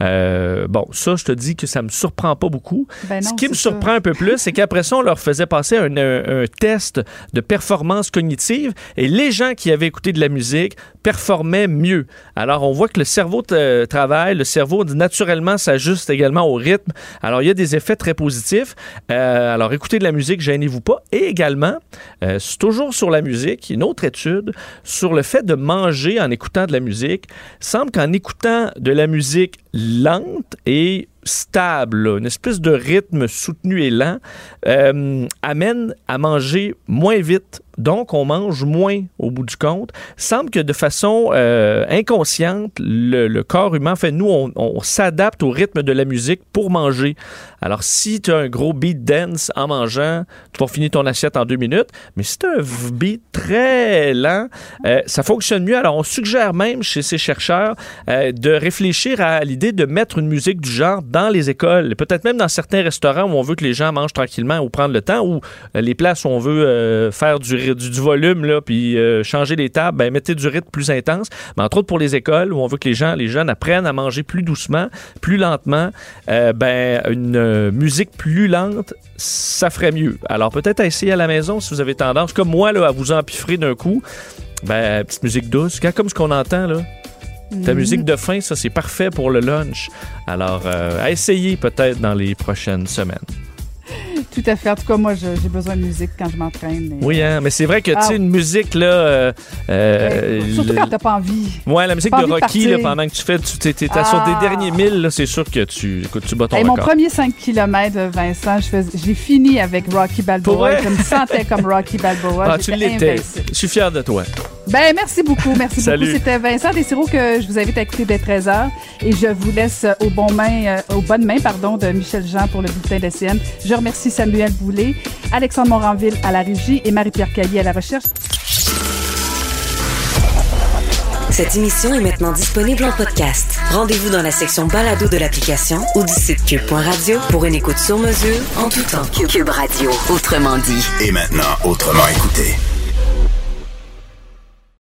Euh, bon, ça, je te dis que ça me surprend pas beaucoup. Ben Ce qui me surprend un peu plus, c'est qu'après ça, on leur faisait passer un, test de performance cognitive et les gens qui avaient écouté de la musique performaient mieux. Alors, on voit que le cerveau travaille, le cerveau naturellement s'ajuste également au rythme. Alors, il y a des effets très positifs. Euh, alors, écoutez de la musique, gênez-vous pas. Et également, euh, c'est toujours sur la musique, une autre étude sur le fait de manger en écoutant de la musique. Il semble qu'en écoutant de la musique lente et stable, une espèce de rythme soutenu et lent, euh, amène à manger moins vite. Donc, on mange moins au bout du compte. Semble que de façon euh, inconsciente, le, corps humain, fait, nous, on, s'adapte au rythme de la musique pour manger. Alors, si tu as un gros beat dance en mangeant, tu vas finir ton assiette en deux minutes. Mais si tu as un beat très lent, euh, ça fonctionne mieux. Alors, on suggère même chez ces chercheurs de réfléchir à l'idée de mettre une musique du genre dans les écoles, peut-être même dans certains restaurants où on veut que les gens mangent tranquillement ou prendre le temps, ou euh, les places où on veut euh, faire du, du, volume, là, puis euh, changer les tables, ben, mettez du rythme plus intense. Mais entre autres pour les écoles où on veut que les gens, les jeunes apprennent à manger plus doucement, plus lentement, ben, une musique plus lente, ça ferait mieux. Alors peut-être à essayer à la maison si vous avez tendance, comme moi, là, à vous empiffrer d'un coup. Ben, petite musique douce, comme ce qu'on entend, là. Ta mhm. musique de fin, ça, c'est parfait pour le lunch. Alors, euh, à essayer peut-être dans les prochaines semaines. Tout à fait. En tout cas, moi, j'ai besoin de musique quand je m'entraîne. Oui, hein, mais c'est vrai que, tu sais, ah. une musique, là... Euh, euh, surtout quand t'as pas envie. Ouais, la musique de Rocky, là, pendant que tu fais... Tu es, ah. sur des ah. derniers milles, c'est sûr que tu, écoute, tu bats ton Mon premier 5 km, Vincent, j'ai fini avec Rocky Balboa. Je me sentais comme Rocky Balboa. Ah, tu l'étais. Je suis fier de toi. Ben, merci beaucoup. Merci beaucoup. C'était Vincent Desiro que je vous invite à écouter dès 13h. Et je vous laisse aux, bon mains, euh, aux bonnes mains pardon, de Michel Jean pour le bulletin des scènes. Je remercie Samuel Boulay, Alexandre Moranville à la régie et Marie-Pierre Caillé à la recherche. Cette émission est maintenant disponible en podcast. Rendez-vous dans la section balado de l'application ou du site cube.radio pour une écoute sur mesure en tout temps. Cube Radio, autrement dit. Et maintenant, autrement écouté.